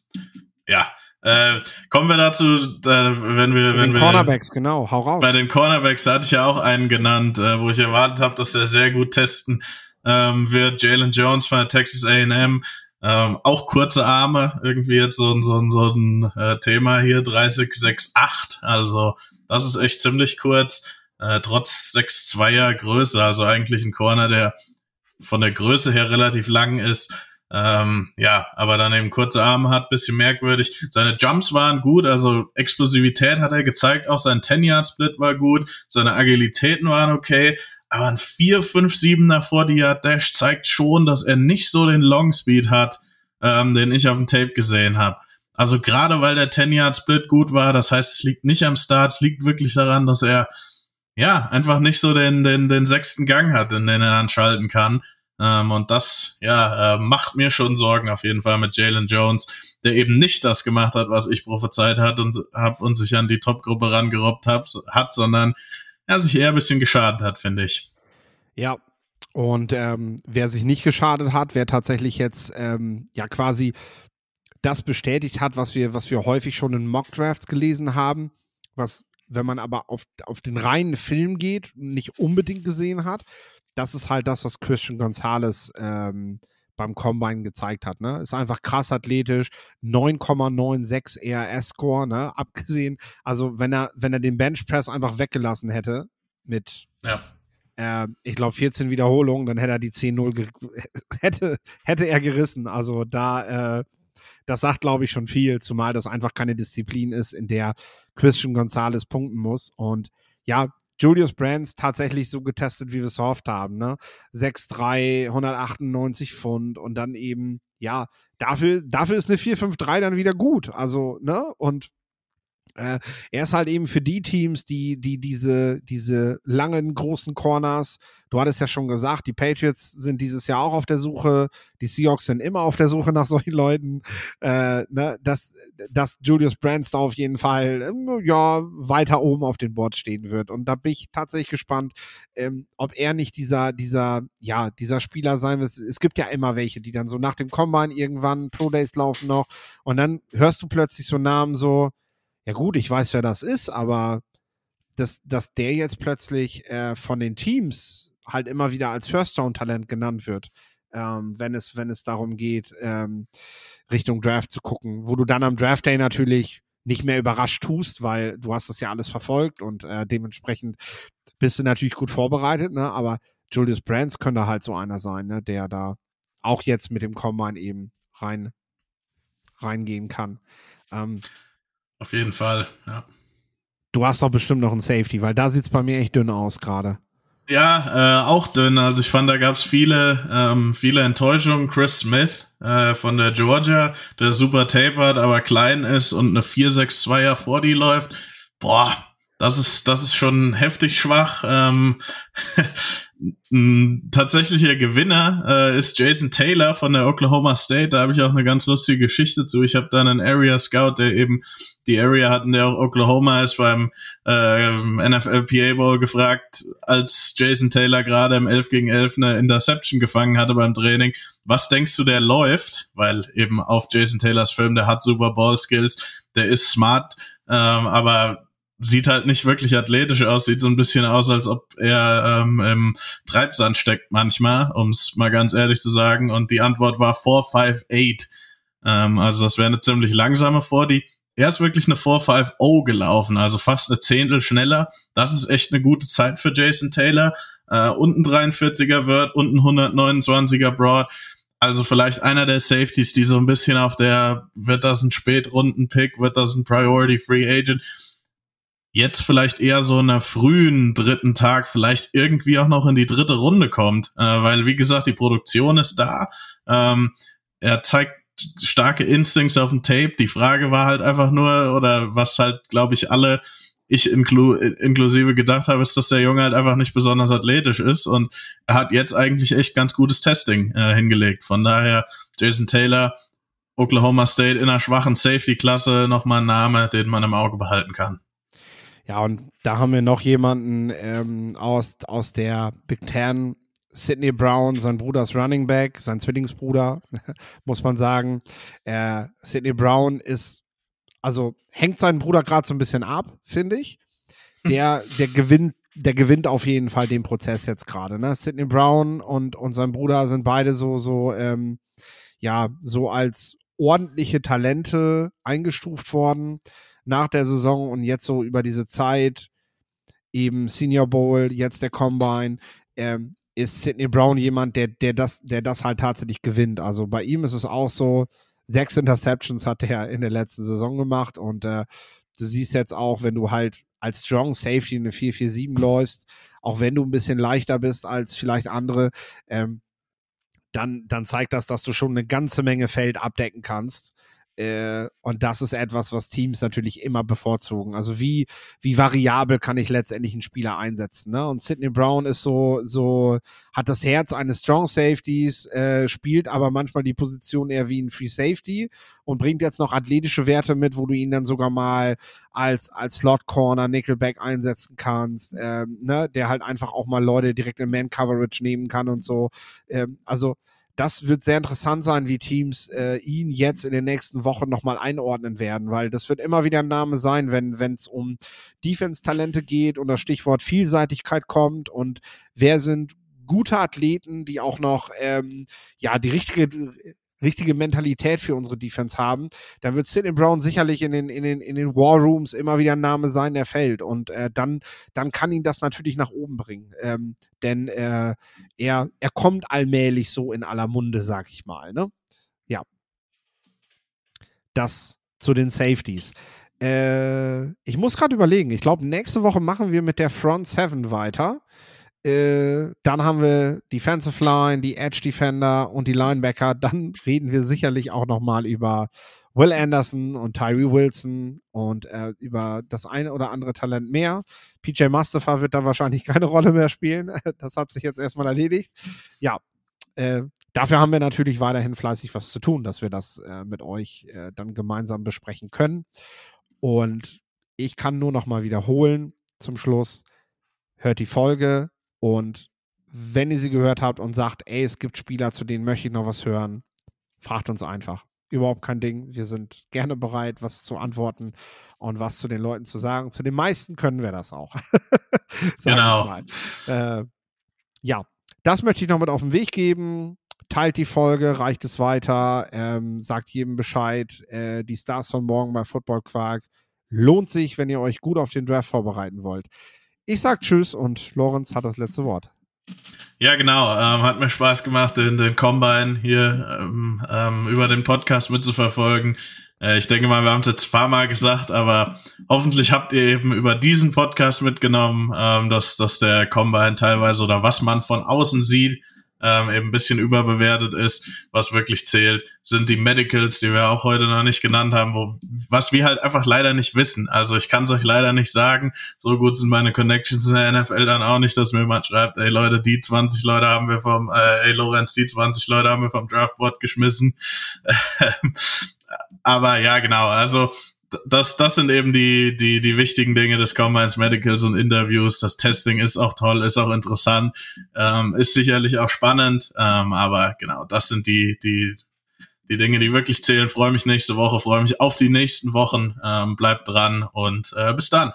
ja. Äh, kommen wir dazu, äh, wenn wir, bei wenn den Cornerbacks, genau, hau raus. Bei den Cornerbacks da hatte ich ja auch einen genannt, äh, wo ich erwartet habe, dass er sehr gut testen ähm, wird Jalen Jones von der Texas A&M. Ähm, auch kurze Arme, irgendwie jetzt so, so, so ein äh, Thema hier, 3068, also das ist echt ziemlich kurz, äh, trotz 6'2er Größe, also eigentlich ein Corner, der von der Größe her relativ lang ist, ähm, ja, aber dann eben kurze Arme hat, bisschen merkwürdig. Seine Jumps waren gut, also Explosivität hat er gezeigt, auch sein 10-Yard-Split war gut, seine Agilitäten waren okay, aber ein 4-5-7er 40 Dash zeigt schon, dass er nicht so den Long Speed hat, ähm, den ich auf dem Tape gesehen habe. Also gerade weil der 10-Yard-Split gut war, das heißt, es liegt nicht am Start, es liegt wirklich daran, dass er ja einfach nicht so den, den, den sechsten Gang hat, in den er dann schalten kann. Ähm, und das ja äh, macht mir schon Sorgen auf jeden Fall mit Jalen Jones, der eben nicht das gemacht hat, was ich prophezeit hat und, hab und sich an die Top-Gruppe rangerobbt hab, hat, sondern er sich eher ein bisschen geschadet hat, finde ich. Ja, und ähm, wer sich nicht geschadet hat, wer tatsächlich jetzt ähm, ja quasi das bestätigt hat, was wir, was wir häufig schon in Mock-Drafts gelesen haben, was, wenn man aber auf, auf den reinen Film geht, nicht unbedingt gesehen hat, das ist halt das, was Christian Gonzalez ähm, beim Combine gezeigt hat. Ne? Ist einfach krass athletisch, 9,96 ERS-Score, ne? Abgesehen, also wenn er, wenn er den Benchpress einfach weggelassen hätte mit ja. äh, ich glaube 14 Wiederholungen, dann hätte er die 10-0 hätte, hätte er gerissen. Also da, äh, das sagt, glaube ich, schon viel, zumal das einfach keine Disziplin ist, in der Christian Gonzalez punkten muss. Und ja, Julius Brands tatsächlich so getestet, wie wir es gehofft haben, ne? 6'3, 198 Pfund und dann eben, ja, dafür, dafür ist eine 453 dann wieder gut. Also, ne? Und er ist halt eben für die Teams, die, die diese, diese langen, großen Corners, du hattest ja schon gesagt, die Patriots sind dieses Jahr auch auf der Suche, die Seahawks sind immer auf der Suche nach solchen Leuten, äh, ne, dass, dass Julius Brands da auf jeden Fall, ähm, ja, weiter oben auf dem Board stehen wird. Und da bin ich tatsächlich gespannt, ähm, ob er nicht dieser, dieser, ja, dieser Spieler sein wird. Es gibt ja immer welche, die dann so nach dem Combine irgendwann, Pro Days laufen noch, und dann hörst du plötzlich so Namen so, ja gut, ich weiß, wer das ist, aber dass, dass der jetzt plötzlich äh, von den Teams halt immer wieder als First-Round-Talent genannt wird, ähm, wenn, es, wenn es darum geht, ähm, Richtung Draft zu gucken, wo du dann am Draft Day natürlich nicht mehr überrascht tust, weil du hast das ja alles verfolgt und äh, dementsprechend bist du natürlich gut vorbereitet, ne? aber Julius Brands könnte halt so einer sein, ne? der da auch jetzt mit dem Combine eben rein reingehen kann. Ähm, auf jeden Fall, ja. Du hast doch bestimmt noch einen Safety, weil da sieht es bei mir echt dünn aus gerade. Ja, äh, auch dünn. Also ich fand, da gab es viele, ähm, viele Enttäuschungen. Chris Smith äh, von der Georgia, der super tapert, aber klein ist und eine 4-6-2er vor die läuft. Boah, das ist, das ist schon heftig schwach. Ähm, tatsächlicher Gewinner äh, ist Jason Taylor von der Oklahoma State. Da habe ich auch eine ganz lustige Geschichte zu. Ich habe da einen Area Scout, der eben die Area hatten, der auch Oklahoma ist, beim äh, NFL PA Bowl gefragt, als Jason Taylor gerade im 11 gegen 11 eine Interception gefangen hatte beim Training. Was denkst du, der läuft? Weil eben auf Jason Taylors Film, der hat Super Ball Skills, der ist smart, ähm, aber sieht halt nicht wirklich athletisch aus, sieht so ein bisschen aus, als ob er ähm, im Treibsand steckt manchmal, um es mal ganz ehrlich zu sagen. Und die Antwort war 458. Ähm, also das wäre eine ziemlich langsame vor. Die er ist wirklich eine 4-5-0 gelaufen, also fast eine Zehntel schneller. Das ist echt eine gute Zeit für Jason Taylor. Äh, und ein 43er wird und ein 129er Broad. Also vielleicht einer der Safeties, die so ein bisschen auf der, wird das ein Spätrunden-Pick, wird das ein Priority Free Agent? Jetzt vielleicht eher so in einer frühen dritten Tag, vielleicht irgendwie auch noch in die dritte Runde kommt, äh, weil wie gesagt, die Produktion ist da. Ähm, er zeigt starke Instincts auf dem Tape. Die Frage war halt einfach nur, oder was halt, glaube ich, alle, ich inklu inklusive gedacht habe, ist, dass der Junge halt einfach nicht besonders athletisch ist und er hat jetzt eigentlich echt ganz gutes Testing äh, hingelegt. Von daher, Jason Taylor, Oklahoma State in einer schwachen Safety-Klasse, nochmal ein Name, den man im Auge behalten kann. Ja, und da haben wir noch jemanden ähm, aus, aus der Big Ten Sidney Brown, sein Bruder ist Running Back, sein Zwillingsbruder, muss man sagen. Äh, Sidney Brown ist, also hängt seinen Bruder gerade so ein bisschen ab, finde ich. Der, der gewinnt, der gewinnt auf jeden Fall den Prozess jetzt gerade. Ne? Sidney Brown und, und sein Bruder sind beide so, so, ähm, ja, so als ordentliche Talente eingestuft worden nach der Saison und jetzt so über diese Zeit, eben Senior Bowl, jetzt der Combine. Ähm, ist Sidney Brown jemand, der, der, das, der das halt tatsächlich gewinnt. Also bei ihm ist es auch so, sechs Interceptions hat er in der letzten Saison gemacht und äh, du siehst jetzt auch, wenn du halt als Strong Safety eine 4-4-7 läufst, auch wenn du ein bisschen leichter bist als vielleicht andere, ähm, dann, dann zeigt das, dass du schon eine ganze Menge Feld abdecken kannst. Äh, und das ist etwas, was Teams natürlich immer bevorzugen. Also wie, wie variabel kann ich letztendlich einen Spieler einsetzen? Ne? Und Sidney Brown ist so, so, hat das Herz eines Strong Safeties, äh, spielt aber manchmal die Position eher wie ein Free Safety und bringt jetzt noch athletische Werte mit, wo du ihn dann sogar mal als, als Slot Corner, Nickelback einsetzen kannst, ähm, ne? der halt einfach auch mal Leute direkt in Man Coverage nehmen kann und so. Ähm, also, das wird sehr interessant sein, wie Teams äh, ihn jetzt in den nächsten Wochen nochmal einordnen werden, weil das wird immer wieder ein Name sein, wenn es um Defense-Talente geht und das Stichwort Vielseitigkeit kommt und wer sind gute Athleten, die auch noch ähm, ja die richtige richtige Mentalität für unsere Defense haben, dann wird Sidney Brown sicherlich in den, in den, in den War Rooms immer wieder ein Name sein, der fällt. Und äh, dann, dann kann ihn das natürlich nach oben bringen. Ähm, denn äh, er, er kommt allmählich so in aller Munde, sag ich mal. Ne? Ja. Das zu den Safeties. Äh, ich muss gerade überlegen. Ich glaube, nächste Woche machen wir mit der Front 7 weiter. Äh, dann haben wir Defensive Line, die Edge Defender und die Linebacker. Dann reden wir sicherlich auch nochmal über Will Anderson und Tyree Wilson und äh, über das eine oder andere Talent mehr. PJ Mustafa wird da wahrscheinlich keine Rolle mehr spielen. Das hat sich jetzt erstmal erledigt. Ja, äh, dafür haben wir natürlich weiterhin fleißig was zu tun, dass wir das äh, mit euch äh, dann gemeinsam besprechen können. Und ich kann nur noch mal wiederholen zum Schluss, hört die Folge und wenn ihr sie gehört habt und sagt, ey, es gibt Spieler, zu denen möchte ich noch was hören, fragt uns einfach. Überhaupt kein Ding. Wir sind gerne bereit, was zu antworten und was zu den Leuten zu sagen. Zu den meisten können wir das auch. genau. Äh, ja, das möchte ich noch mit auf den Weg geben. Teilt die Folge, reicht es weiter, ähm, sagt jedem Bescheid. Äh, die Stars von morgen bei Football Quark lohnt sich, wenn ihr euch gut auf den Draft vorbereiten wollt. Ich sag Tschüss und Lorenz hat das letzte Wort. Ja, genau. Ähm, hat mir Spaß gemacht, den, den Combine hier ähm, ähm, über den Podcast mitzuverfolgen. Äh, ich denke mal, wir haben es jetzt ein paar Mal gesagt, aber hoffentlich habt ihr eben über diesen Podcast mitgenommen, ähm, dass, dass der Combine teilweise oder was man von außen sieht, ähm, eben ein bisschen überbewertet ist. Was wirklich zählt, sind die Medicals, die wir auch heute noch nicht genannt haben, wo, was wir halt einfach leider nicht wissen. Also ich kann es euch leider nicht sagen. So gut sind meine Connections in der NFL dann auch nicht, dass mir jemand schreibt, ey Leute, die 20 Leute haben wir vom, äh, ey Lorenz, die 20 Leute haben wir vom Draftboard geschmissen. Aber ja, genau, also das, das sind eben die, die, die wichtigen Dinge des Combines Medicals und Interviews. Das Testing ist auch toll, ist auch interessant, ähm, ist sicherlich auch spannend, ähm, aber genau, das sind die, die, die Dinge, die wirklich zählen. Freue mich nächste Woche, freue mich auf die nächsten Wochen. Ähm, bleibt dran und äh, bis dann.